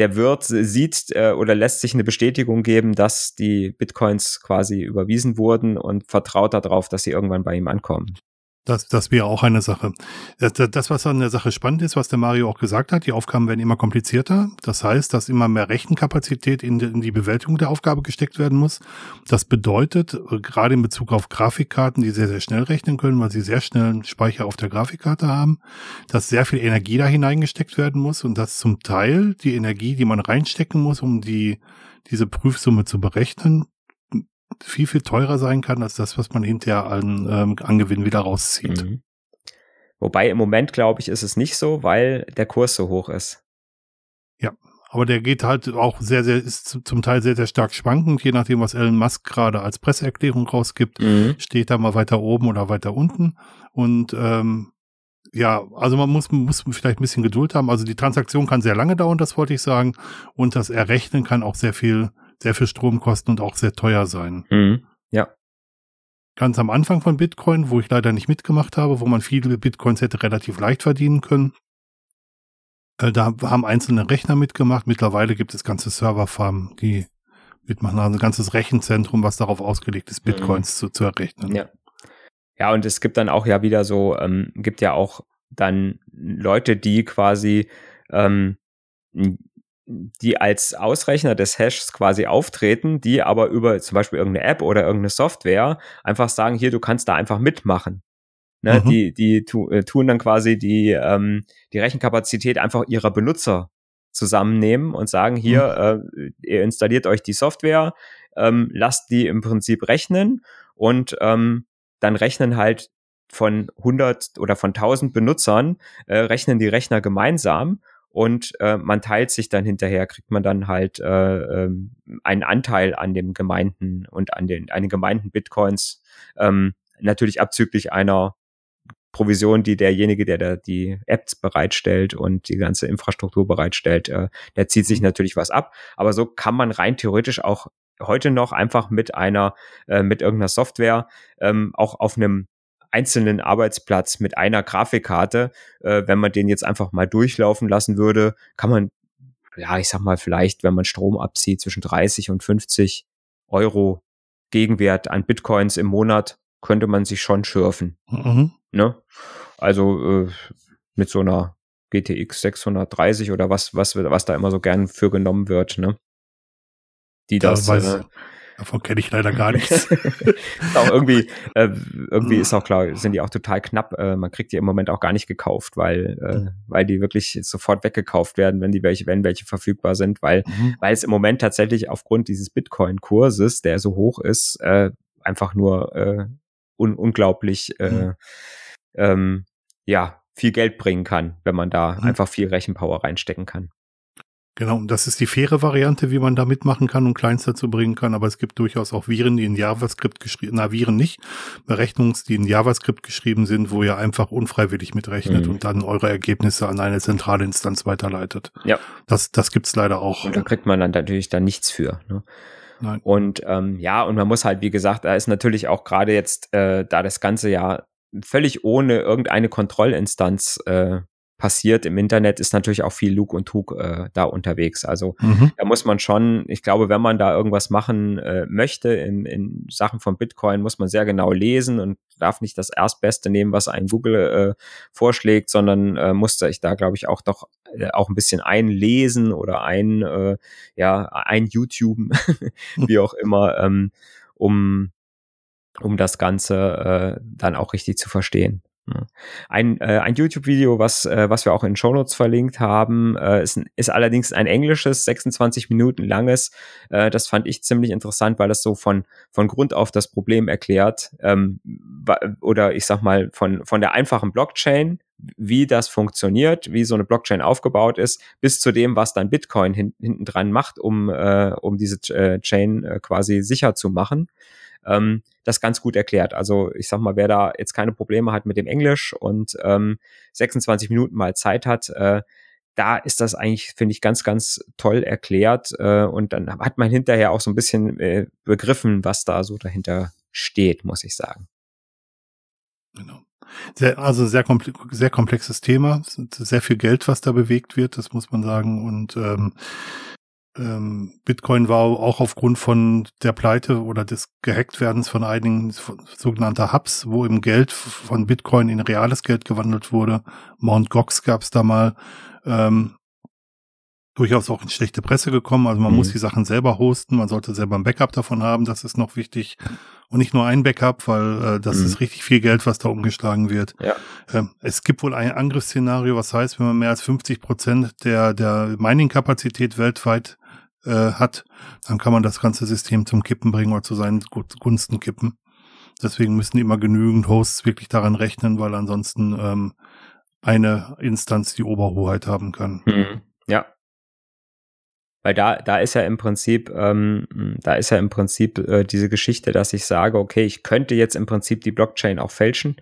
der Wirt sieht äh, oder lässt sich eine Bestätigung geben, dass die Bitcoins quasi überwiesen wurden und vertraut darauf, dass sie irgendwann bei ihm ankommen. Das, das wäre auch eine Sache. Das, das, was an der Sache spannend ist, was der Mario auch gesagt hat, die Aufgaben werden immer komplizierter. Das heißt, dass immer mehr Rechenkapazität in, in die Bewältigung der Aufgabe gesteckt werden muss. Das bedeutet, äh, gerade in Bezug auf Grafikkarten, die sehr, sehr schnell rechnen können, weil sie sehr schnell einen Speicher auf der Grafikkarte haben, dass sehr viel Energie da hineingesteckt werden muss und dass zum Teil die Energie, die man reinstecken muss, um die, diese Prüfsumme zu berechnen, viel, viel teurer sein kann als das, was man hinterher an, ähm, an Gewinn wieder rauszieht. Mhm. Wobei im Moment, glaube ich, ist es nicht so, weil der Kurs so hoch ist. Ja, aber der geht halt auch sehr, sehr, ist zum Teil sehr, sehr stark schwankend, je nachdem, was Elon Musk gerade als Presseerklärung rausgibt, mhm. steht da mal weiter oben oder weiter unten. Und ähm, ja, also man muss, muss vielleicht ein bisschen Geduld haben. Also die Transaktion kann sehr lange dauern, das wollte ich sagen. Und das Errechnen kann auch sehr viel sehr viel Strom kosten und auch sehr teuer sein. Mhm. Ja. Ganz am Anfang von Bitcoin, wo ich leider nicht mitgemacht habe, wo man viele Bitcoins hätte relativ leicht verdienen können. Äh, da haben einzelne Rechner mitgemacht. Mittlerweile gibt es ganze Serverfarmen, die mitmachen. Also ein ganzes Rechenzentrum, was darauf ausgelegt ist, Bitcoins mhm. zu, zu errechnen. Ja. Ja, und es gibt dann auch ja wieder so, ähm, gibt ja auch dann Leute, die quasi ähm, die als Ausrechner des Hashs quasi auftreten, die aber über zum Beispiel irgendeine App oder irgendeine Software einfach sagen, hier, du kannst da einfach mitmachen. Ne, mhm. Die, die tu, äh, tun dann quasi die, ähm, die Rechenkapazität einfach ihrer Benutzer zusammennehmen und sagen, hier, mhm. äh, ihr installiert euch die Software, ähm, lasst die im Prinzip rechnen und ähm, dann rechnen halt von 100 oder von 1000 Benutzern, äh, rechnen die Rechner gemeinsam und äh, man teilt sich dann hinterher, kriegt man dann halt äh, äh, einen Anteil an dem gemeinten und an den, an den gemeinten Bitcoins, ähm, natürlich abzüglich einer Provision, die derjenige, der da die Apps bereitstellt und die ganze Infrastruktur bereitstellt, äh, der zieht sich natürlich was ab. Aber so kann man rein theoretisch auch heute noch einfach mit einer, äh, mit irgendeiner Software ähm, auch auf einem einzelnen Arbeitsplatz mit einer Grafikkarte, äh, wenn man den jetzt einfach mal durchlaufen lassen würde, kann man, ja, ich sag mal, vielleicht, wenn man Strom abzieht, zwischen 30 und 50 Euro Gegenwert an Bitcoins im Monat, könnte man sich schon schürfen. Mhm. Ne? Also äh, mit so einer GTX 630 oder was, was, was da immer so gern für genommen wird, ne? Die das. Weiß, äh, davon kenne ich leider gar nichts. auch irgendwie, äh, irgendwie ist auch klar, sind die auch total knapp. Äh, man kriegt die im Moment auch gar nicht gekauft, weil, äh, mhm. weil die wirklich sofort weggekauft werden, wenn die welche, wenn welche verfügbar sind, weil, mhm. weil es im Moment tatsächlich aufgrund dieses Bitcoin-Kurses, der so hoch ist, äh, einfach nur äh, un unglaublich äh, mhm. ähm, ja viel Geld bringen kann, wenn man da mhm. einfach viel Rechenpower reinstecken kann. Genau, und das ist die faire Variante, wie man da mitmachen kann und Clients dazu bringen kann. Aber es gibt durchaus auch Viren, die in JavaScript geschrieben, na Viren nicht, Berechnungs, die in JavaScript geschrieben sind, wo ihr einfach unfreiwillig mitrechnet mhm. und dann eure Ergebnisse an eine zentrale Instanz weiterleitet. Ja. Das, das gibt's leider auch. Und da kriegt man dann natürlich dann nichts für. Ne? Nein. Und ähm, ja, und man muss halt, wie gesagt, da ist natürlich auch gerade jetzt, äh, da das ganze ja völlig ohne irgendeine Kontrollinstanz äh, passiert im Internet, ist natürlich auch viel Lug und Trug äh, da unterwegs. Also mhm. da muss man schon, ich glaube, wenn man da irgendwas machen äh, möchte in, in Sachen von Bitcoin, muss man sehr genau lesen und darf nicht das Erstbeste nehmen, was ein Google äh, vorschlägt, sondern äh, musste ich da, glaube ich, auch doch äh, auch ein bisschen einlesen oder ein, äh, ja, ein YouTube, wie auch immer, ähm, um, um das Ganze äh, dann auch richtig zu verstehen. Ein, äh, ein YouTube-Video, was, äh, was wir auch in Shownotes verlinkt haben, äh, ist, ist allerdings ein englisches, 26 Minuten langes. Äh, das fand ich ziemlich interessant, weil das so von, von Grund auf das Problem erklärt. Ähm, oder ich sag mal, von, von der einfachen Blockchain, wie das funktioniert, wie so eine Blockchain aufgebaut ist, bis zu dem, was dann Bitcoin hin, hinten dran macht, um, äh, um diese äh, Chain äh, quasi sicher zu machen ähm, das ganz gut erklärt. Also ich sag mal, wer da jetzt keine Probleme hat mit dem Englisch und ähm, 26 Minuten mal Zeit hat, äh, da ist das eigentlich, finde ich, ganz, ganz toll erklärt. Äh, und dann hat man hinterher auch so ein bisschen äh, begriffen, was da so dahinter steht, muss ich sagen. Genau. Sehr, also sehr, komplex, sehr komplexes Thema, sehr viel Geld, was da bewegt wird, das muss man sagen. Und ähm, ähm, Bitcoin war auch aufgrund von der Pleite oder des Gehacktwerdens von einigen sogenannter Hubs, wo im Geld von Bitcoin in reales Geld gewandelt wurde. Mount Gox gab es da mal. Ähm, durchaus auch in schlechte Presse gekommen. Also man mhm. muss die Sachen selber hosten, man sollte selber ein Backup davon haben, das ist noch wichtig. Und nicht nur ein Backup, weil äh, das mhm. ist richtig viel Geld, was da umgeschlagen wird. Ja. Ähm, es gibt wohl ein Angriffsszenario, was heißt, wenn man mehr als 50 Prozent der, der Mining-Kapazität weltweit äh, hat, dann kann man das ganze System zum Kippen bringen oder zu seinen Gunsten kippen. Deswegen müssen immer genügend Hosts wirklich daran rechnen, weil ansonsten ähm, eine Instanz die Oberhoheit haben kann. Mhm. Ja. Weil da, da ist ja im Prinzip, ähm, da ist ja im Prinzip äh, diese Geschichte, dass ich sage, okay, ich könnte jetzt im Prinzip die Blockchain auch fälschen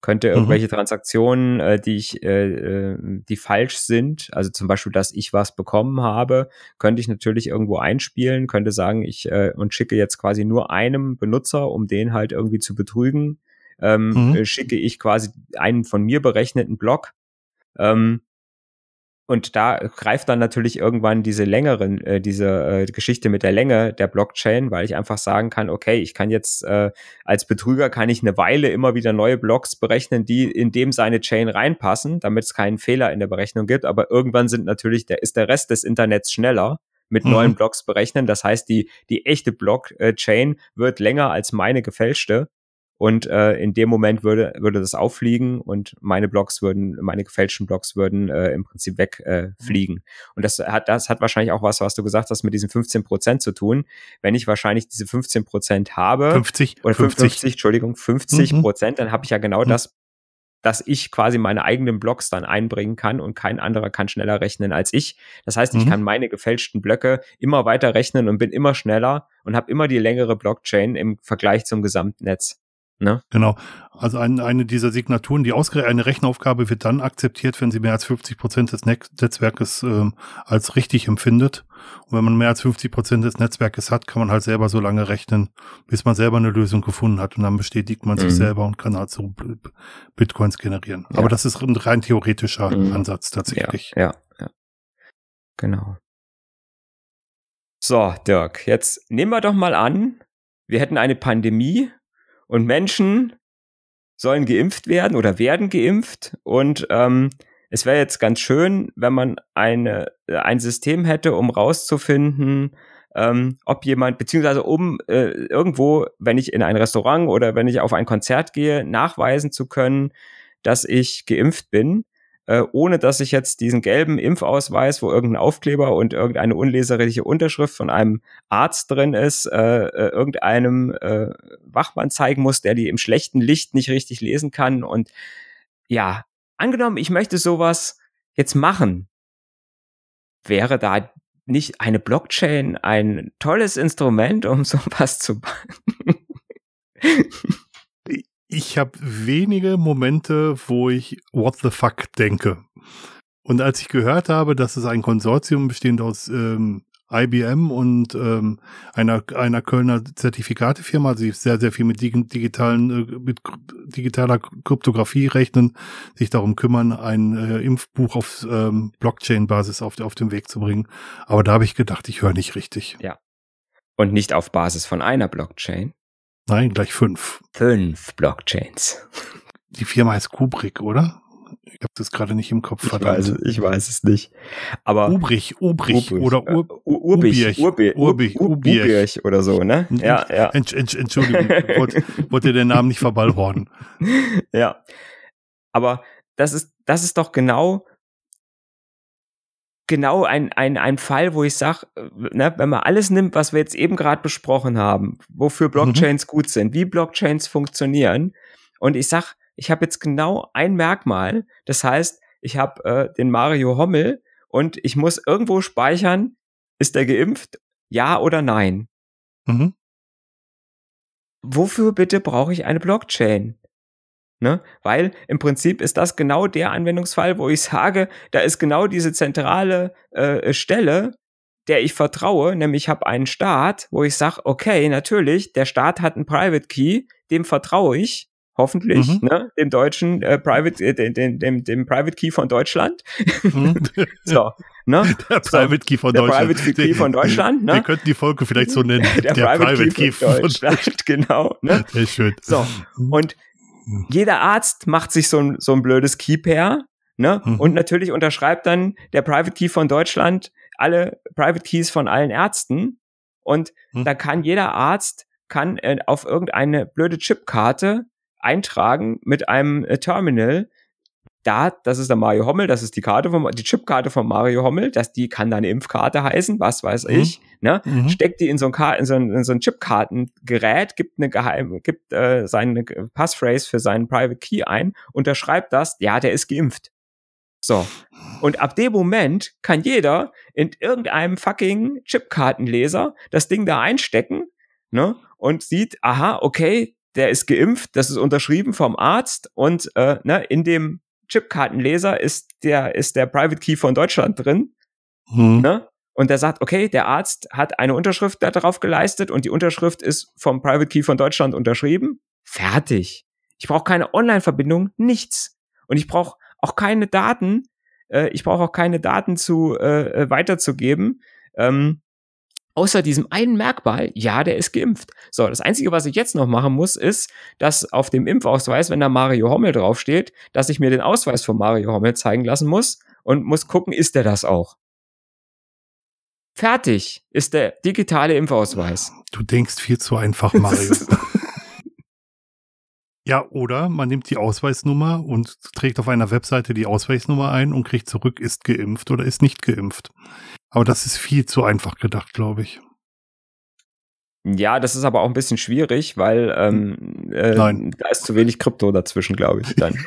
könnte mhm. irgendwelche mhm. Transaktionen, äh, die ich, äh, äh, die falsch sind, also zum Beispiel, dass ich was bekommen habe, könnte ich natürlich irgendwo einspielen, könnte sagen, ich äh, und schicke jetzt quasi nur einem Benutzer, um den halt irgendwie zu betrügen, ähm, mhm. Äh, schicke ich quasi einen von mir berechneten Block. Ähm, und da greift dann natürlich irgendwann diese längeren, äh, diese äh, Geschichte mit der Länge der Blockchain, weil ich einfach sagen kann, okay, ich kann jetzt äh, als Betrüger kann ich eine Weile immer wieder neue Blocks berechnen, die in dem seine Chain reinpassen, damit es keinen Fehler in der Berechnung gibt. Aber irgendwann sind natürlich, der ist der Rest des Internets schneller mit mhm. neuen Blocks berechnen. Das heißt, die, die echte Blockchain wird länger als meine gefälschte. Und äh, in dem Moment würde, würde das auffliegen und meine Blocks würden, meine gefälschten Blocks würden äh, im Prinzip wegfliegen. Äh, fliegen. und das hat, das hat wahrscheinlich auch was, was du gesagt hast, mit diesen 15 Prozent zu tun. Wenn ich wahrscheinlich diese 15 Prozent habe, 50 oder 50, 50 Entschuldigung, 50 mhm. Prozent, mhm. dann habe ich ja genau mhm. das dass ich quasi meine eigenen Blocks dann einbringen kann und kein anderer kann schneller rechnen als ich. Das heißt, ich mhm. kann meine gefälschten Blöcke immer weiter rechnen und bin immer schneller und habe immer die längere Blockchain im Vergleich zum Gesamtnetz. Ne? Genau. Also ein, eine dieser Signaturen, die ausgerechnet eine Rechenaufgabe wird dann akzeptiert, wenn sie mehr als 50 Prozent des Net Netzwerkes ähm, als richtig empfindet. Und wenn man mehr als 50 Prozent des Netzwerkes hat, kann man halt selber so lange rechnen, bis man selber eine Lösung gefunden hat. Und dann bestätigt man mhm. sich selber und kann halt so Bitcoins generieren. Ja. Aber das ist ein rein theoretischer mhm. Ansatz tatsächlich. Ja, ja, ja. Genau. So, Dirk, jetzt nehmen wir doch mal an, wir hätten eine Pandemie und Menschen sollen geimpft werden oder werden geimpft. Und ähm, es wäre jetzt ganz schön, wenn man eine, ein System hätte, um rauszufinden, ähm, ob jemand, beziehungsweise um äh, irgendwo, wenn ich in ein Restaurant oder wenn ich auf ein Konzert gehe, nachweisen zu können, dass ich geimpft bin äh, ohne dass ich jetzt diesen gelben Impfausweis, wo irgendein Aufkleber und irgendeine unleserliche Unterschrift von einem Arzt drin ist, äh, äh, irgendeinem äh, Wachmann zeigen muss, der die im schlechten Licht nicht richtig lesen kann. Und ja, angenommen, ich möchte sowas jetzt machen, wäre da nicht eine Blockchain ein tolles Instrument, um sowas zu machen? Ich habe wenige Momente, wo ich what the fuck denke. Und als ich gehört habe, dass es ein Konsortium bestehend aus ähm, IBM und ähm, einer, einer Kölner Zertifikatefirma, also sehr, sehr viel mit digitalen, äh, mit digitaler Kryptographie rechnen, sich darum kümmern, ein äh, Impfbuch auf ähm, Blockchain-Basis auf, auf den Weg zu bringen. Aber da habe ich gedacht, ich höre nicht richtig. Ja. Und nicht auf Basis von einer Blockchain. Nein, gleich fünf. Fünf Blockchains. Die Firma heißt Kubrick, oder? Ich habe das gerade nicht im Kopf, verdammt. Ich weiß, ich weiß es nicht. Aber Ubrich, Ubrich, Ubrich oder Ur, uh, Urbich, Urbich, Urbich, Urbich oder so, ne? Ja, ja. Entsch, Entsch, Entschuldigung, wollte wollt den Namen nicht verballhornen. Ja. Aber das ist, das ist doch genau genau ein, ein, ein Fall, wo ich sage, ne, wenn man alles nimmt, was wir jetzt eben gerade besprochen haben, wofür mhm. Blockchains mhm. gut sind, wie Blockchains funktionieren, und ich sag, ich habe jetzt genau ein Merkmal, das heißt, ich habe äh, den Mario Hommel und ich muss irgendwo speichern, ist er geimpft, ja oder nein. Mhm. Wofür bitte brauche ich eine Blockchain? Ne? Weil im Prinzip ist das genau der Anwendungsfall, wo ich sage, da ist genau diese zentrale äh, Stelle, der ich vertraue, nämlich ich habe einen Staat, wo ich sage, okay, natürlich, der Staat hat einen Private Key, dem vertraue ich, hoffentlich, mhm. ne, dem deutschen äh, Private, äh, dem, dem, dem Private Key von Deutschland. Mhm. so, ne? Der Private Key von der Deutschland. Private Key von Deutschland, ne? Wir könnten die Folge vielleicht so nennen. der, der Private, Private, Key, von, von Deutschland, genau. Ne? Sehr schön. So, und jeder Arzt macht sich so ein, so ein blödes Key Pair, ne? Mhm. Und natürlich unterschreibt dann der Private Key von Deutschland alle Private Keys von allen Ärzten. Und mhm. da kann jeder Arzt kann äh, auf irgendeine blöde Chipkarte eintragen mit einem äh, Terminal, da, das ist der Mario Hommel, das ist die Karte von, die Chipkarte von Mario Hommel, dass die kann dann Impfkarte heißen, was weiß mhm. ich, ne? Mhm. Steckt die in so ein, in so ein, in so ein Chipkartengerät, gibt eine geheime, gibt äh, seine Passphrase für seinen Private Key ein, unterschreibt das, ja, der ist geimpft. So. Und ab dem Moment kann jeder in irgendeinem fucking Chipkartenleser das Ding da einstecken, ne? Und sieht, aha, okay, der ist geimpft, das ist unterschrieben vom Arzt und äh, ne, in dem Chipkartenleser ist der, ist der Private Key von Deutschland drin. Hm. Ne? Und der sagt, okay, der Arzt hat eine Unterschrift darauf geleistet und die Unterschrift ist vom Private Key von Deutschland unterschrieben. Fertig. Ich brauche keine Online-Verbindung, nichts. Und ich brauche auch keine Daten äh, ich brauche auch keine Daten zu äh, äh, weiterzugeben. Ähm, außer diesem einen Merkmal, ja, der ist geimpft. So, das Einzige, was ich jetzt noch machen muss, ist, dass auf dem Impfausweis, wenn da Mario Hommel draufsteht, dass ich mir den Ausweis von Mario Hommel zeigen lassen muss und muss gucken, ist der das auch. Fertig ist der digitale Impfausweis. Du denkst viel zu einfach, Mario. ja, oder man nimmt die Ausweisnummer und trägt auf einer Webseite die Ausweisnummer ein und kriegt zurück, ist geimpft oder ist nicht geimpft. Aber das ist viel zu einfach gedacht, glaube ich. Ja, das ist aber auch ein bisschen schwierig, weil ähm, äh, Nein. da ist zu wenig Krypto dazwischen, glaube ich. Dann.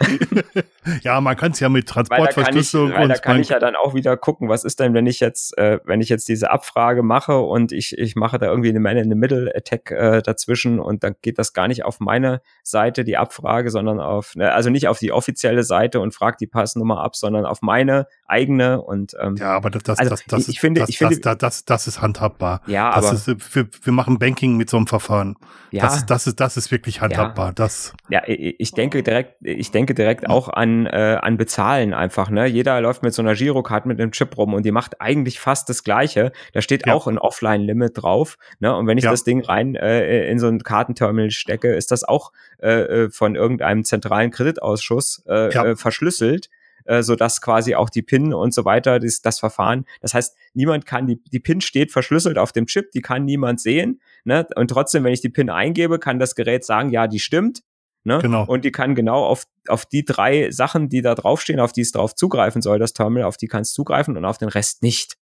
ja, man kann es ja mit Transportverschlüsselung weil da kann, ich, weil da kann ich ja dann auch wieder gucken, was ist denn, wenn ich jetzt, äh, wenn ich jetzt diese Abfrage mache und ich, ich mache da irgendwie eine Man in the Middle Attack äh, dazwischen und dann geht das gar nicht auf meine Seite die Abfrage, sondern auf, ne, also nicht auf die offizielle Seite und fragt die Passnummer ab, sondern auf meine eigene und ähm, ja, aber das, das, also das, das, ich, ist, finde, das, ich finde, das, das, das, ist handhabbar. Ja, das aber ist, wir, wir machen Banking mit so einem Verfahren. Ja, das, ist, das, ist, das ist wirklich handhabbar. Ja, das. ja ich denke direkt, ich denke direkt auch an, äh, an Bezahlen einfach. Ne? Jeder läuft mit so einer Girocard mit einem Chip rum und die macht eigentlich fast das Gleiche. Da steht ja. auch ein Offline-Limit drauf. Ne? Und wenn ich ja. das Ding rein äh, in so ein Kartenterminal stecke, ist das auch äh, äh von irgendeinem zentralen Kreditausschuss äh, äh, verschlüsselt äh, so dass quasi auch die PIN und so weiter, das, das Verfahren. Das heißt, niemand kann die, die PIN steht verschlüsselt auf dem Chip, die kann niemand sehen. Ne? Und trotzdem, wenn ich die PIN eingebe, kann das Gerät sagen, ja, die stimmt. Ne? Genau. Und die kann genau auf, auf die drei Sachen, die da draufstehen, auf die es drauf zugreifen soll, das Terminal, auf die kann es zugreifen und auf den Rest nicht.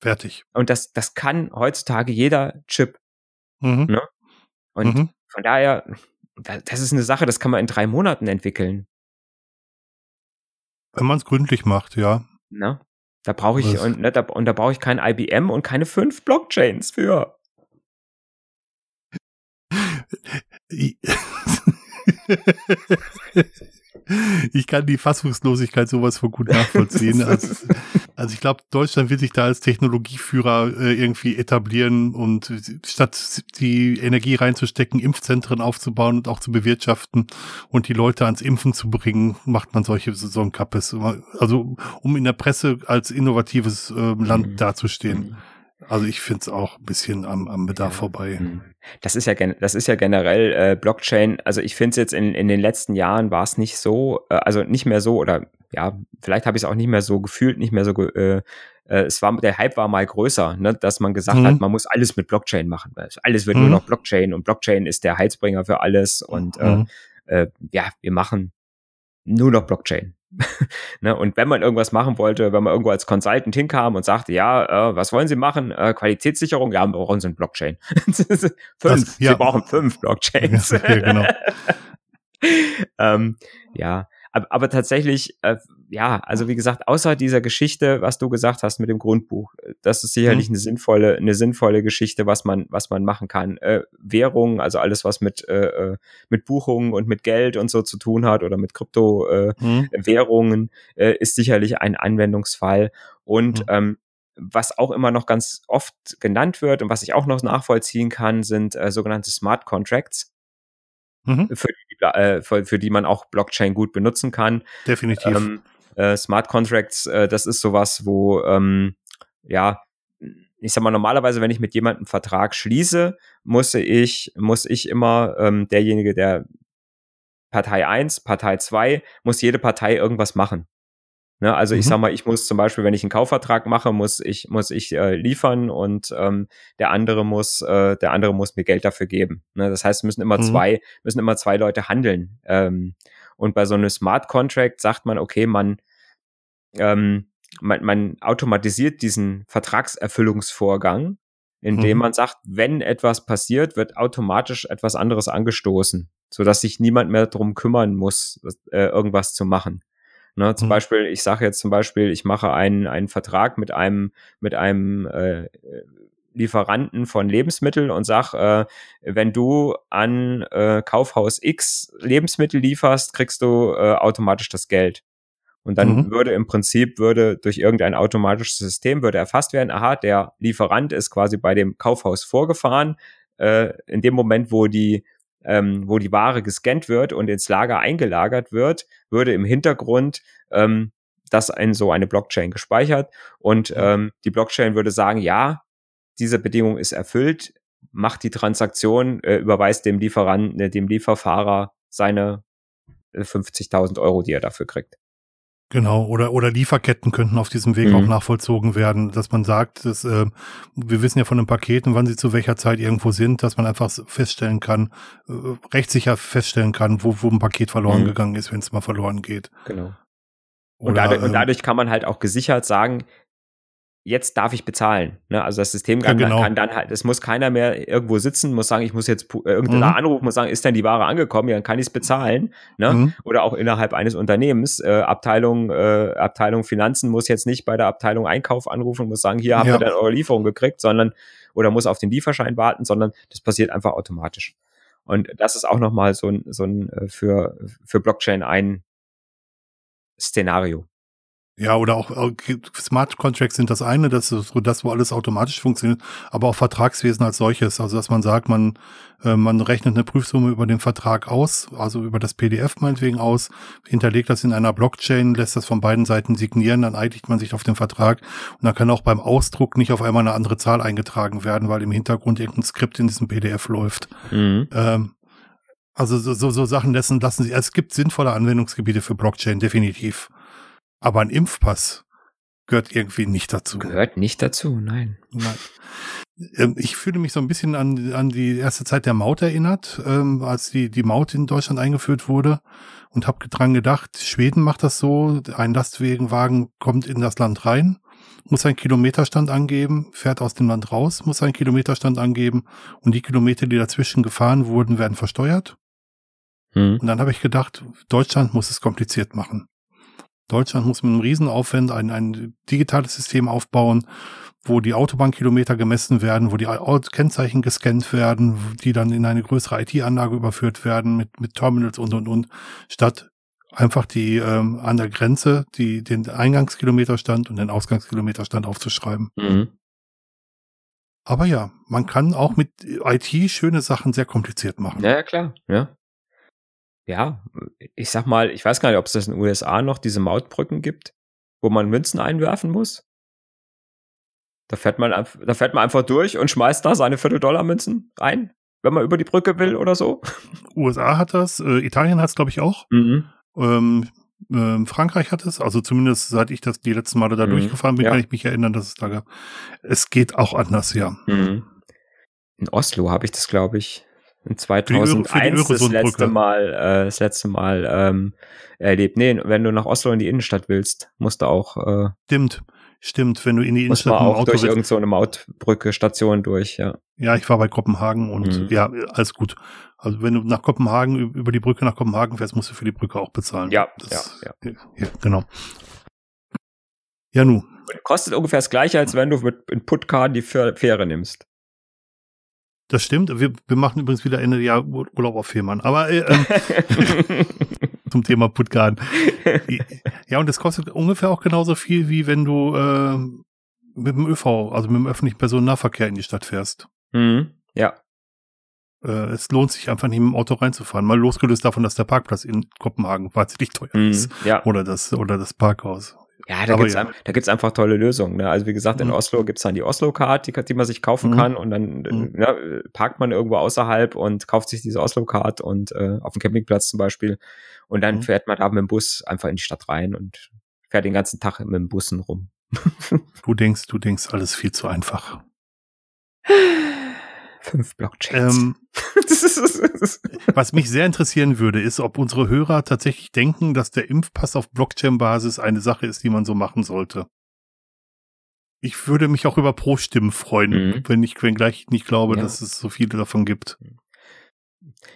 Fertig. Und das, das kann heutzutage jeder Chip. Mhm. Ne? Und mhm. von daher, das ist eine Sache, das kann man in drei Monaten entwickeln. Wenn man es gründlich macht, ja. Na, da brauche ich, und, ne, da, und da brauche ich kein IBM und keine fünf Blockchains für. ich kann die Fassungslosigkeit sowas von gut nachvollziehen. Also, also ich glaube, Deutschland will sich da als Technologieführer äh, irgendwie etablieren und statt die Energie reinzustecken, Impfzentren aufzubauen und auch zu bewirtschaften und die Leute ans Impfen zu bringen, macht man solche Saisonkappes. Also um in der Presse als innovatives äh, Land mhm. dazustehen. Mhm. Also ich finde es auch ein bisschen am, am Bedarf ja. vorbei. Hm. Das ist ja, das ist ja generell äh, Blockchain. Also ich finde es jetzt in, in den letzten Jahren war es nicht so, äh, also nicht mehr so oder ja, vielleicht habe ich es auch nicht mehr so gefühlt, nicht mehr so äh, äh, es war der Hype war mal größer, ne, dass man gesagt mhm. hat, man muss alles mit Blockchain machen. Alles wird mhm. nur noch Blockchain und Blockchain ist der Heilsbringer für alles und äh, mhm. äh, ja, wir machen nur noch Blockchain. ne? Und wenn man irgendwas machen wollte, wenn man irgendwo als Consultant hinkam und sagte, ja, äh, was wollen Sie machen? Äh, Qualitätssicherung? Ja, wir brauchen so ein Blockchain. fünf. Das, ja. Sie brauchen fünf Blockchains. Ja, genau. ähm, ja, aber, aber tatsächlich, äh, ja, also wie gesagt, außer dieser Geschichte, was du gesagt hast mit dem Grundbuch, das ist sicherlich mhm. eine sinnvolle, eine sinnvolle Geschichte, was man, was man machen kann. Äh, Währungen, also alles, was mit, äh, äh mit Buchungen und mit Geld und so zu tun hat oder mit Kryptowährungen, äh, mhm. äh, ist sicherlich ein Anwendungsfall. Und mhm. ähm, was auch immer noch ganz oft genannt wird und was ich auch noch nachvollziehen kann, sind äh, sogenannte Smart Contracts mhm. für, die, äh, für, für, die man auch Blockchain gut benutzen kann. Definitiv. Ähm, äh, Smart Contracts, äh, das ist sowas, wo ähm, ja ich sag mal, normalerweise, wenn ich mit jemandem einen Vertrag schließe, muss ich, muss ich immer ähm, derjenige, der Partei 1, Partei 2, muss jede Partei irgendwas machen. Ne, also mhm. ich sag mal, ich muss zum Beispiel, wenn ich einen Kaufvertrag mache, muss ich muss ich äh, liefern und ähm, der andere muss äh, der andere muss mir Geld dafür geben. Ne, das heißt, müssen immer mhm. zwei müssen immer zwei Leute handeln. Ähm, und bei so einem Smart Contract sagt man, okay, man ähm, man, man automatisiert diesen Vertragserfüllungsvorgang, indem mhm. man sagt, wenn etwas passiert, wird automatisch etwas anderes angestoßen, so dass sich niemand mehr darum kümmern muss, äh, irgendwas zu machen. Ne, zum mhm. Beispiel, ich sage jetzt zum Beispiel, ich mache einen, einen Vertrag mit einem, mit einem äh, Lieferanten von Lebensmitteln und sag, äh, wenn du an äh, Kaufhaus X Lebensmittel lieferst, kriegst du äh, automatisch das Geld. Und dann mhm. würde im Prinzip, würde durch irgendein automatisches System, würde erfasst werden, aha, der Lieferant ist quasi bei dem Kaufhaus vorgefahren. Äh, in dem Moment, wo die ähm, wo die Ware gescannt wird und ins Lager eingelagert wird, würde im Hintergrund ähm, das in so eine Blockchain gespeichert und ähm, die Blockchain würde sagen, ja, diese Bedingung ist erfüllt, macht die Transaktion, äh, überweist dem Lieferanten, äh, dem Lieferfahrer seine 50.000 äh, Euro, die er dafür kriegt. Genau, oder, oder Lieferketten könnten auf diesem Weg mhm. auch nachvollzogen werden, dass man sagt, dass, äh, wir wissen ja von den Paketen, wann sie zu welcher Zeit irgendwo sind, dass man einfach feststellen kann, äh, rechtssicher feststellen kann, wo, wo ein Paket verloren mhm. gegangen ist, wenn es mal verloren geht. Genau. Und, oder, dadurch, und ähm, dadurch kann man halt auch gesichert sagen, jetzt darf ich bezahlen. Ne? Also das System kann, ja, genau. kann, dann halt, es muss keiner mehr irgendwo sitzen, muss sagen, ich muss jetzt äh, irgendeiner mhm. anrufen, muss sagen, ist denn die Ware angekommen? Ja, dann kann ich es bezahlen. Ne? Mhm. Oder auch innerhalb eines Unternehmens, äh, Abteilung, äh, Abteilung Finanzen muss jetzt nicht bei der Abteilung Einkauf anrufen, muss sagen, hier habt ja. ihr dann eure Lieferung gekriegt, sondern oder muss auf den Lieferschein warten, sondern das passiert einfach automatisch. Und das ist auch nochmal so ein, so ein äh, für, für Blockchain ein Szenario. Ja, oder auch Smart Contracts sind das eine, das ist so das, wo alles automatisch funktioniert, aber auch Vertragswesen als solches. Also dass man sagt, man, äh, man rechnet eine Prüfsumme über den Vertrag aus, also über das PDF meinetwegen aus, hinterlegt das in einer Blockchain, lässt das von beiden Seiten signieren, dann einigt man sich auf den Vertrag und dann kann auch beim Ausdruck nicht auf einmal eine andere Zahl eingetragen werden, weil im Hintergrund irgendein Skript in diesem PDF läuft. Mhm. Ähm, also so, so, so Sachen lassen, lassen sich, es gibt sinnvolle Anwendungsgebiete für Blockchain, definitiv. Aber ein Impfpass gehört irgendwie nicht dazu. Gehört nicht dazu, nein. Nein. Ähm, ich fühle mich so ein bisschen an, an die erste Zeit der Maut erinnert, ähm, als die, die Maut in Deutschland eingeführt wurde und habe dran gedacht, Schweden macht das so, ein Lastwagenwagen kommt in das Land rein, muss einen Kilometerstand angeben, fährt aus dem Land raus, muss einen Kilometerstand angeben und die Kilometer, die dazwischen gefahren wurden, werden versteuert. Hm. Und dann habe ich gedacht, Deutschland muss es kompliziert machen. Deutschland muss mit einem Riesenaufwand ein, ein digitales System aufbauen, wo die Autobahnkilometer gemessen werden, wo die Kennzeichen gescannt werden, die dann in eine größere IT-Anlage überführt werden mit, mit Terminals und und und, statt einfach die ähm, an der Grenze die den Eingangskilometerstand und den Ausgangskilometerstand aufzuschreiben. Mhm. Aber ja, man kann auch mit IT schöne Sachen sehr kompliziert machen. Ja, ja klar, ja ja, ich sag mal, ich weiß gar nicht, ob es das in den USA noch diese Mautbrücken gibt, wo man Münzen einwerfen muss. Da fährt man, da fährt man einfach durch und schmeißt da seine Viertel-Dollar-Münzen ein, wenn man über die Brücke will oder so. USA hat das, äh, Italien hat es, glaube ich, auch. Mhm. Ähm, äh, Frankreich hat es, also zumindest seit ich das die letzten Male da mhm. durchgefahren bin, ja. kann ich mich erinnern, dass es da gab. Es geht auch anders, ja. Mhm. In Oslo habe ich das, glaube ich, in 2001 das letzte Mal, äh, das letzte Mal ähm, erlebt. Nee, wenn du nach Oslo in die Innenstadt willst, musst du auch. Äh, stimmt, stimmt. Wenn du in die Innenstadt muss man auch durch irgendeine so Mautbrücke Station durch, ja. Ja, ich war bei Kopenhagen und mhm. ja, alles gut. Also wenn du nach Kopenhagen über die Brücke nach Kopenhagen fährst, musst du für die Brücke auch bezahlen. Ja, das, ja, ja. ja. Genau. Ja, nu. Kostet ungefähr das gleiche, als wenn du mit in Puttcar die Fähre nimmst. Das stimmt. Wir, wir machen übrigens wieder Ende Jahr Urlaub auf Fehmarn. Aber äh, ähm, zum Thema Puttgarden. Ja, und das kostet ungefähr auch genauso viel, wie wenn du äh, mit dem ÖV, also mit dem öffentlichen Personennahverkehr in die Stadt fährst. Mhm. Ja. Äh, es lohnt sich einfach nicht mit dem Auto reinzufahren. Mal losgelöst davon, dass der Parkplatz in Kopenhagen wahnsinnig teuer mhm. ist. Ja. Oder das, oder das Parkhaus. Ja, da gibt's, ja. Ein, einfach tolle Lösungen. Ne? Also wie gesagt, in mhm. Oslo gibt's dann die Oslo-Card, die, die man sich kaufen mhm. kann und dann mhm. ja, parkt man irgendwo außerhalb und kauft sich diese Oslo-Card und äh, auf dem Campingplatz zum Beispiel und dann mhm. fährt man da mit dem Bus einfach in die Stadt rein und fährt den ganzen Tag mit dem Bussen rum. du denkst, du denkst alles viel zu einfach. Fünf Blockchains. Ähm, was mich sehr interessieren würde, ist, ob unsere Hörer tatsächlich denken, dass der Impfpass auf Blockchain-Basis eine Sache ist, die man so machen sollte. Ich würde mich auch über Pro-Stimmen freuen, mhm. wenn ich wenn gleich nicht glaube, ja. dass es so viele davon gibt.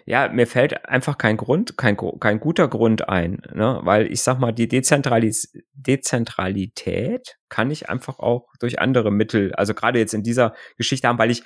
Ja, mir fällt einfach kein Grund, kein, kein guter Grund ein, ne? weil ich sag mal, die Dezentralis Dezentralität kann ich einfach auch durch andere Mittel, also gerade jetzt in dieser Geschichte haben, weil ich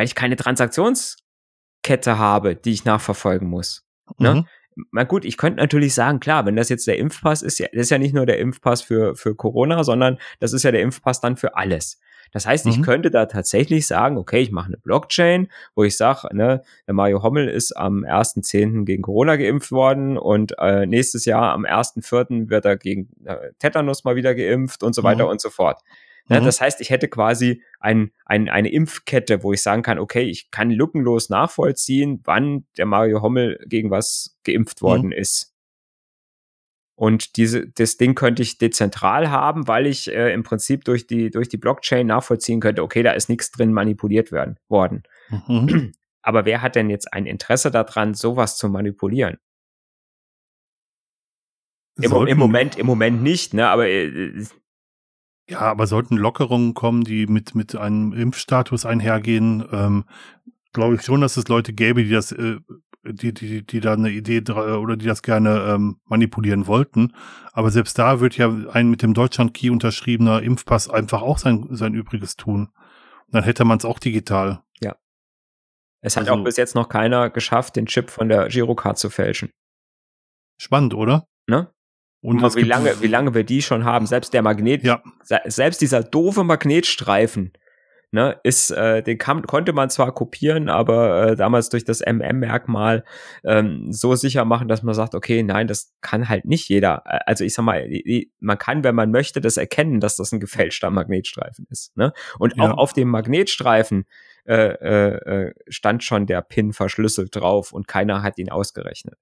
weil ich keine Transaktionskette habe, die ich nachverfolgen muss. Ne? Mhm. Na gut, ich könnte natürlich sagen, klar, wenn das jetzt der Impfpass ist, ja, das ist ja nicht nur der Impfpass für, für Corona, sondern das ist ja der Impfpass dann für alles. Das heißt, ich Mhm. könnte da tatsächlich sagen, okay, ich mache eine Blockchain, wo ich sage, ne, der Mario Hommel ist am 1.10. gegen Corona geimpft worden und äh, nächstes Jahr am 1.4. wird er gegen äh, Tetanus mal wieder geimpft und so weiter Mhm. und so fort. Ne, Mhm. Das heißt, ich hätte quasi ein, ein, eine Impfkette, wo ich sagen kann, okay, ich kann lückenlos nachvollziehen, wann der Mario Hommel gegen was geimpft worden ist. Und diese, das Ding könnte ich dezentral haben, weil ich äh, im Prinzip durch die, durch die Blockchain nachvollziehen könnte, okay, da ist nichts drin manipuliert werden, worden. Mhm. Aber wer hat denn jetzt ein Interesse daran, sowas zu manipulieren? Im, Im Moment, im Moment nicht, ne? Aber äh, Ja, aber sollten Lockerungen kommen, die mit, mit einem Impfstatus einhergehen, ähm, glaube ich schon, dass es Leute gäbe, die das, äh, die, die, die da eine Idee oder die das gerne ähm, manipulieren wollten. Aber selbst da wird ja ein mit dem Deutschland-Key unterschriebener Impfpass einfach auch sein, sein Übriges tun. Und dann hätte man es auch digital. es hat Also- auch bis jetzt noch keiner geschafft, den Chip von der Girocard zu fälschen. Spannend, oder? Ne? Und wie lange, wie lange wir die schon haben. Selbst der Magnet, Ja, se- selbst dieser doofe Magnetstreifen, ne, ist, äh, den kann, konnte man zwar kopieren, aber äh, damals durch das MM-Merkmal ähm, so sicher machen, dass man sagt, okay, nein, das kann halt nicht jeder. Äh, Also ich sag mal, man kann, wenn man möchte, das erkennen, dass das ein gefälschter Magnetstreifen ist. Ne? Und Ja. auch auf dem Magnetstreifen äh, äh, äh, stand schon der Pin verschlüsselt drauf und keiner hat ihn ausgerechnet.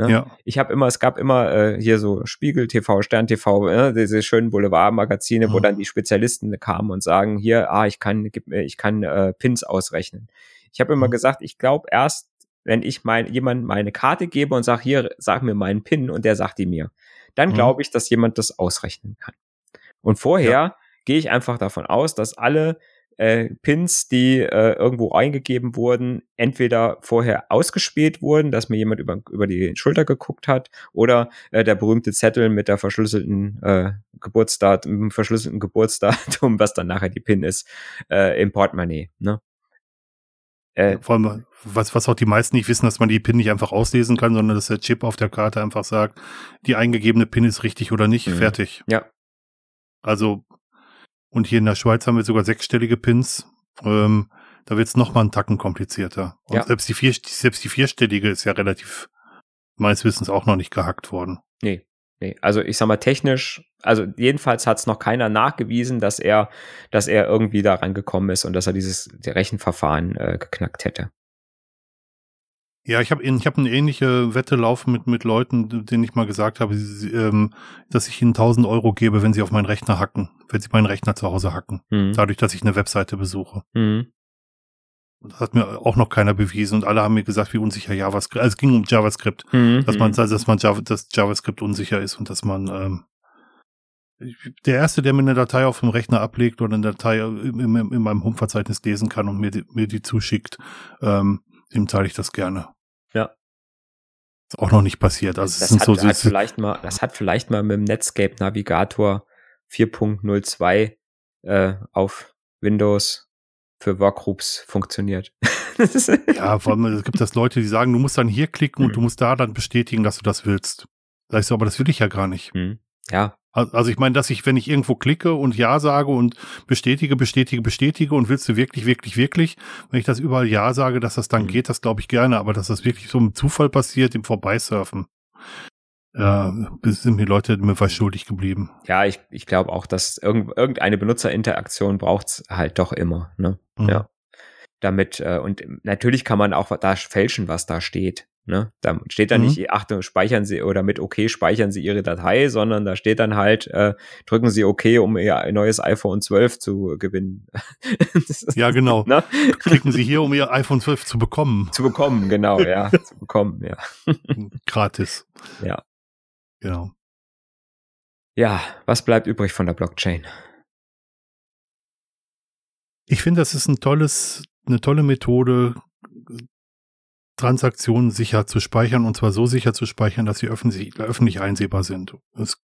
Ne? ja. ich habe immer, es gab immer äh, hier so Spiegel TV, Stern TV, äh, diese schönen Boulevardmagazine, wo Mhm. dann die Spezialisten kamen und sagen, hier, ah, ich kann, gib mir, ich kann äh, Pins ausrechnen. Ich habe immer Mhm. gesagt, ich glaube erst, wenn ich mein, jemand meine Karte gebe und sage, hier, sag mir meinen Pin und der sagt die mir, dann Mhm. glaube ich, dass jemand das ausrechnen kann. Und vorher gehe ich einfach davon aus, dass alle äh, Pins, die äh, irgendwo eingegeben wurden, entweder vorher ausgespäht wurden, dass mir jemand über, über die Schulter geguckt hat, oder äh, der berühmte Zettel mit der verschlüsselten äh, Geburtsdatum, mit dem verschlüsselten Geburtsdatum, was dann nachher die Pin ist, äh, im Portemonnaie. Ne? Äh, Vor allem, was, was auch die meisten nicht wissen, dass man die PIN nicht einfach auslesen kann, sondern dass der Chip auf der Karte einfach sagt, die eingegebene PIN ist richtig oder nicht, Mhm. fertig. Ja. Also, und hier in der Schweiz haben wir sogar sechsstellige Pins. Ähm, da wird es nochmal einen Tacken komplizierter. Und Ja. selbst, die vier, selbst die vierstellige ist ja relativ, meines Wissens, auch noch nicht gehackt worden. Nee, nee. Also ich sag mal technisch, also jedenfalls hat es noch keiner nachgewiesen, dass er, dass er irgendwie da rangekommen ist und dass er dieses Rechenverfahren äh, geknackt hätte. Ja, ich habe ich hab eine ähnliche Wette laufen mit, mit Leuten, denen ich mal gesagt habe, sie, ähm, dass ich ihnen 1000 Euro gebe, wenn sie auf meinen Rechner hacken, wenn sie meinen Rechner zu Hause hacken. Mhm. Dadurch, dass ich eine Webseite besuche. Mhm. Das hat mir auch noch keiner bewiesen und alle haben mir gesagt, wie unsicher JavaScript, also es ging um JavaScript, Mhm. dass man, dass man Java, dass JavaScript unsicher ist und dass man, ähm, der erste, der mir eine Datei auf dem Rechner ablegt oder eine Datei in, in, in meinem Home-Verzeichnis lesen kann und mir die, mir die zuschickt, ähm, dem teile ich das gerne. Ja. Ist auch noch nicht passiert. Also es das, sind hat, so, hat vielleicht mal, das hat vielleicht mal mit dem Netscape Navigator 4.02 äh, auf Windows für Workgroups funktioniert. Ja, vor allem, es gibt das Leute, die sagen, du musst dann hier klicken und Mhm. du musst da dann bestätigen, dass du das willst. Ich so, aber das will ich ja gar nicht. Hm. Ja, Also ich meine, dass ich, wenn ich irgendwo klicke und Ja sage und bestätige, bestätige, bestätige und willst du wirklich, wirklich, wirklich, wenn ich das überall Ja sage, dass das dann Mhm. geht, das glaube ich gerne, aber dass das wirklich so im Zufall passiert, im Vorbeisurfen, ja, sind mir Leute mir was schuldig geblieben. ja, ich, ich glaube auch, dass irgend, irgendeine Benutzerinteraktion braucht's halt doch immer. Ne? Mhm. Ja. damit äh, und natürlich kann man auch da fälschen, was da steht. Ne? Da steht da Mhm. nicht, Achtung, speichern Sie oder mit OK speichern Sie Ihre Datei, sondern da steht dann halt, äh, drücken Sie OK, um Ihr neues iPhone 12 zu gewinnen. Ja, genau. Ne? Klicken Sie hier, um Ihr iPhone 12 zu bekommen. Zu bekommen, genau, ja, zu bekommen, ja. Gratis. Ja. Genau. Ja, was bleibt übrig von der Blockchain? Ich finde, das ist ein tolles, eine tolle Methode, Transaktionen sicher zu speichern und zwar so sicher zu speichern, dass sie öffentlich, öffentlich einsehbar sind. Es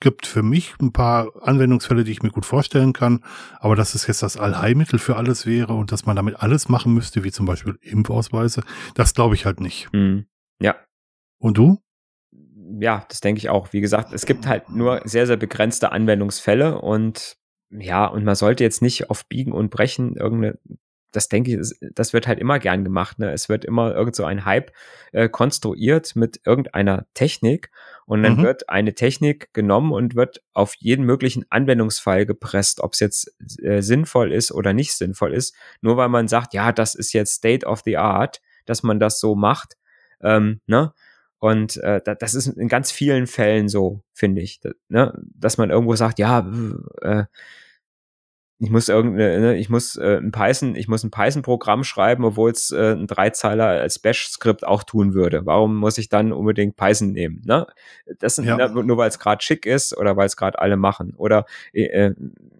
gibt für mich ein paar Anwendungsfälle, die ich mir gut vorstellen kann, aber dass es jetzt das Allheilmittel für alles wäre und dass man damit alles machen müsste, wie zum Beispiel Impfausweise, das glaube ich halt nicht. Hm. Ja, Und du? ja, das denke ich auch. Wie gesagt, es gibt halt nur sehr, sehr begrenzte Anwendungsfälle und ja, und man sollte jetzt nicht auf Biegen und Brechen irgendeine das denke ich, das wird halt immer gern gemacht. Ne? Es wird immer irgend so ein Hype äh, konstruiert mit irgendeiner Technik und dann mhm. wird eine Technik genommen und wird auf jeden möglichen Anwendungsfall gepresst, ob es jetzt äh, sinnvoll ist oder nicht sinnvoll ist. Nur weil man sagt, ja, das ist jetzt State of the Art, dass man das so macht. Ähm, ne? Und äh, das ist in ganz vielen Fällen so, finde ich. Ne? Dass man irgendwo sagt, ja, äh, ich muss irgendeine, ne, ich muss äh, ein Python, ich muss ein Python-Programm schreiben, obwohl es äh, ein Dreizeiler als Bash-Skript auch tun würde. Warum muss ich dann unbedingt Python nehmen? Ne? Das sind, ja. ne, nur weil es gerade schick ist oder weil es gerade alle machen. Oder äh,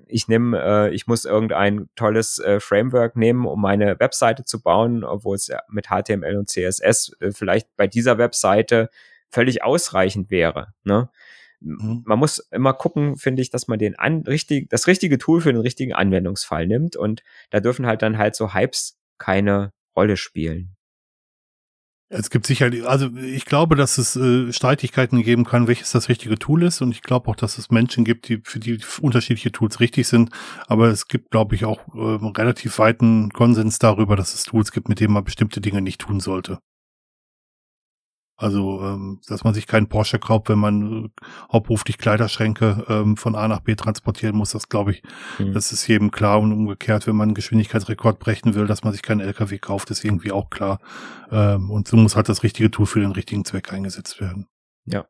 ich nehme, äh, ich muss irgendein tolles äh, Framework nehmen, um meine Webseite zu bauen, obwohl es ja mit HTML und CSS äh, vielleicht bei dieser Webseite völlig ausreichend wäre. Ne? Mhm. Man muss immer gucken, finde ich, dass man den an, richtig, das richtige Tool für den richtigen Anwendungsfall nimmt und da dürfen halt dann halt so Hypes keine Rolle spielen. Es gibt sicherlich, also ich glaube, dass es äh, Streitigkeiten geben kann, welches das richtige Tool ist. Und ich glaube auch, dass es Menschen gibt, die für die unterschiedliche Tools richtig sind. Aber es gibt, glaube ich, auch äh, relativ weiten Konsens darüber, dass es Tools gibt, mit denen man bestimmte Dinge nicht tun sollte. Also, ähm, dass man sich keinen Porsche kauft, wenn man äh, hauptberuflich Kleiderschränke ähm, von A nach B transportieren muss, das glaube ich, mhm. das ist jedem klar und umgekehrt, wenn man einen Geschwindigkeitsrekord brechen will, dass man sich keinen LKW kauft, ist irgendwie auch klar. Ähm, und so muss halt das richtige Tool für den richtigen Zweck eingesetzt werden. Ja.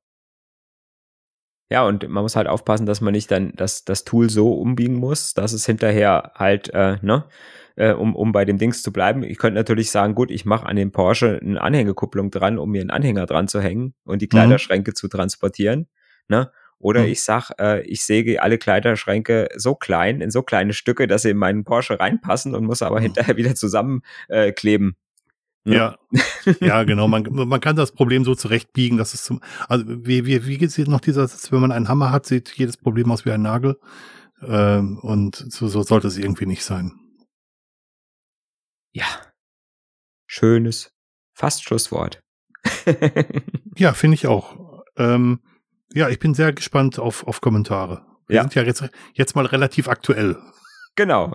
Ja, und man muss halt aufpassen, dass man nicht dann das, das Tool so umbiegen muss, dass es hinterher halt, äh, ne, äh, um, um bei dem Dings zu bleiben. Ich könnte natürlich sagen, gut, ich mache an dem Porsche eine Anhängekupplung dran, um mir einen Anhänger dran zu hängen und die mhm. Kleiderschränke mhm. zu transportieren. Ne? Oder mhm. ich sag, äh, ich säge alle Kleiderschränke so klein, in so kleine Stücke, dass sie in meinen Porsche reinpassen und muss aber mhm. hinterher wieder zusammenkleben. Äh, ja, ja, genau. Man, man kann das Problem so zurechtbiegen, dass es zum, also wie, wie, wie geht es noch dieser Satz, wenn man einen Hammer hat, sieht jedes Problem aus wie ein Nagel. Ähm, und so, so sollte es irgendwie nicht sein ja, schönes, fast Schlusswort. ja, finde ich auch. Ähm, ja, ich bin sehr gespannt auf, auf Kommentare. Wir ja. sind ja jetzt, jetzt mal relativ aktuell. Genau.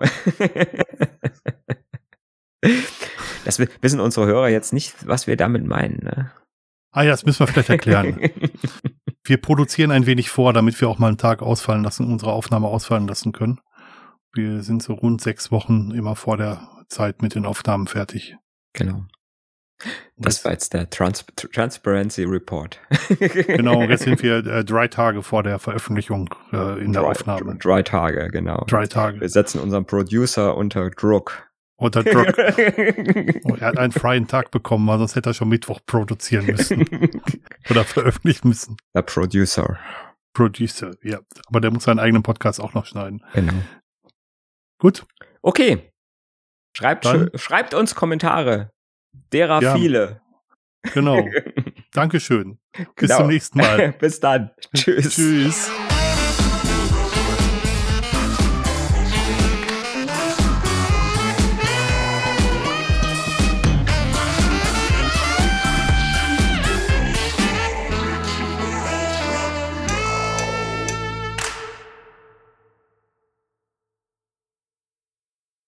das wissen unsere Hörer jetzt nicht, was wir damit meinen. Ne? Ah ja, das müssen wir vielleicht erklären. wir produzieren ein wenig vor, damit wir auch mal einen Tag ausfallen lassen, unsere Aufnahme ausfallen lassen können. Wir sind so rund sechs Wochen immer vor der Zeit mit den Aufnahmen fertig. Genau. Das war jetzt der Trans Transparency Report. genau, jetzt sind wir äh, drei Tage vor der Veröffentlichung äh, in der drei, Aufnahme. Drei Tage, genau. Drei Tage. Wir setzen unseren Producer unter Druck. Unter Druck. oh, er hat einen freien Tag bekommen, weil sonst hätte er schon Mittwoch produzieren müssen. Oder veröffentlichen müssen. Der Producer. Producer, ja. Aber der muss seinen eigenen Podcast auch noch schneiden. Genau. Gut. Okay, Schreibt, schreibt uns Kommentare. Derer ja, viele. Genau. Dankeschön. Bis genau. zum nächsten Mal. Bis dann. Tschüss. Tschüss.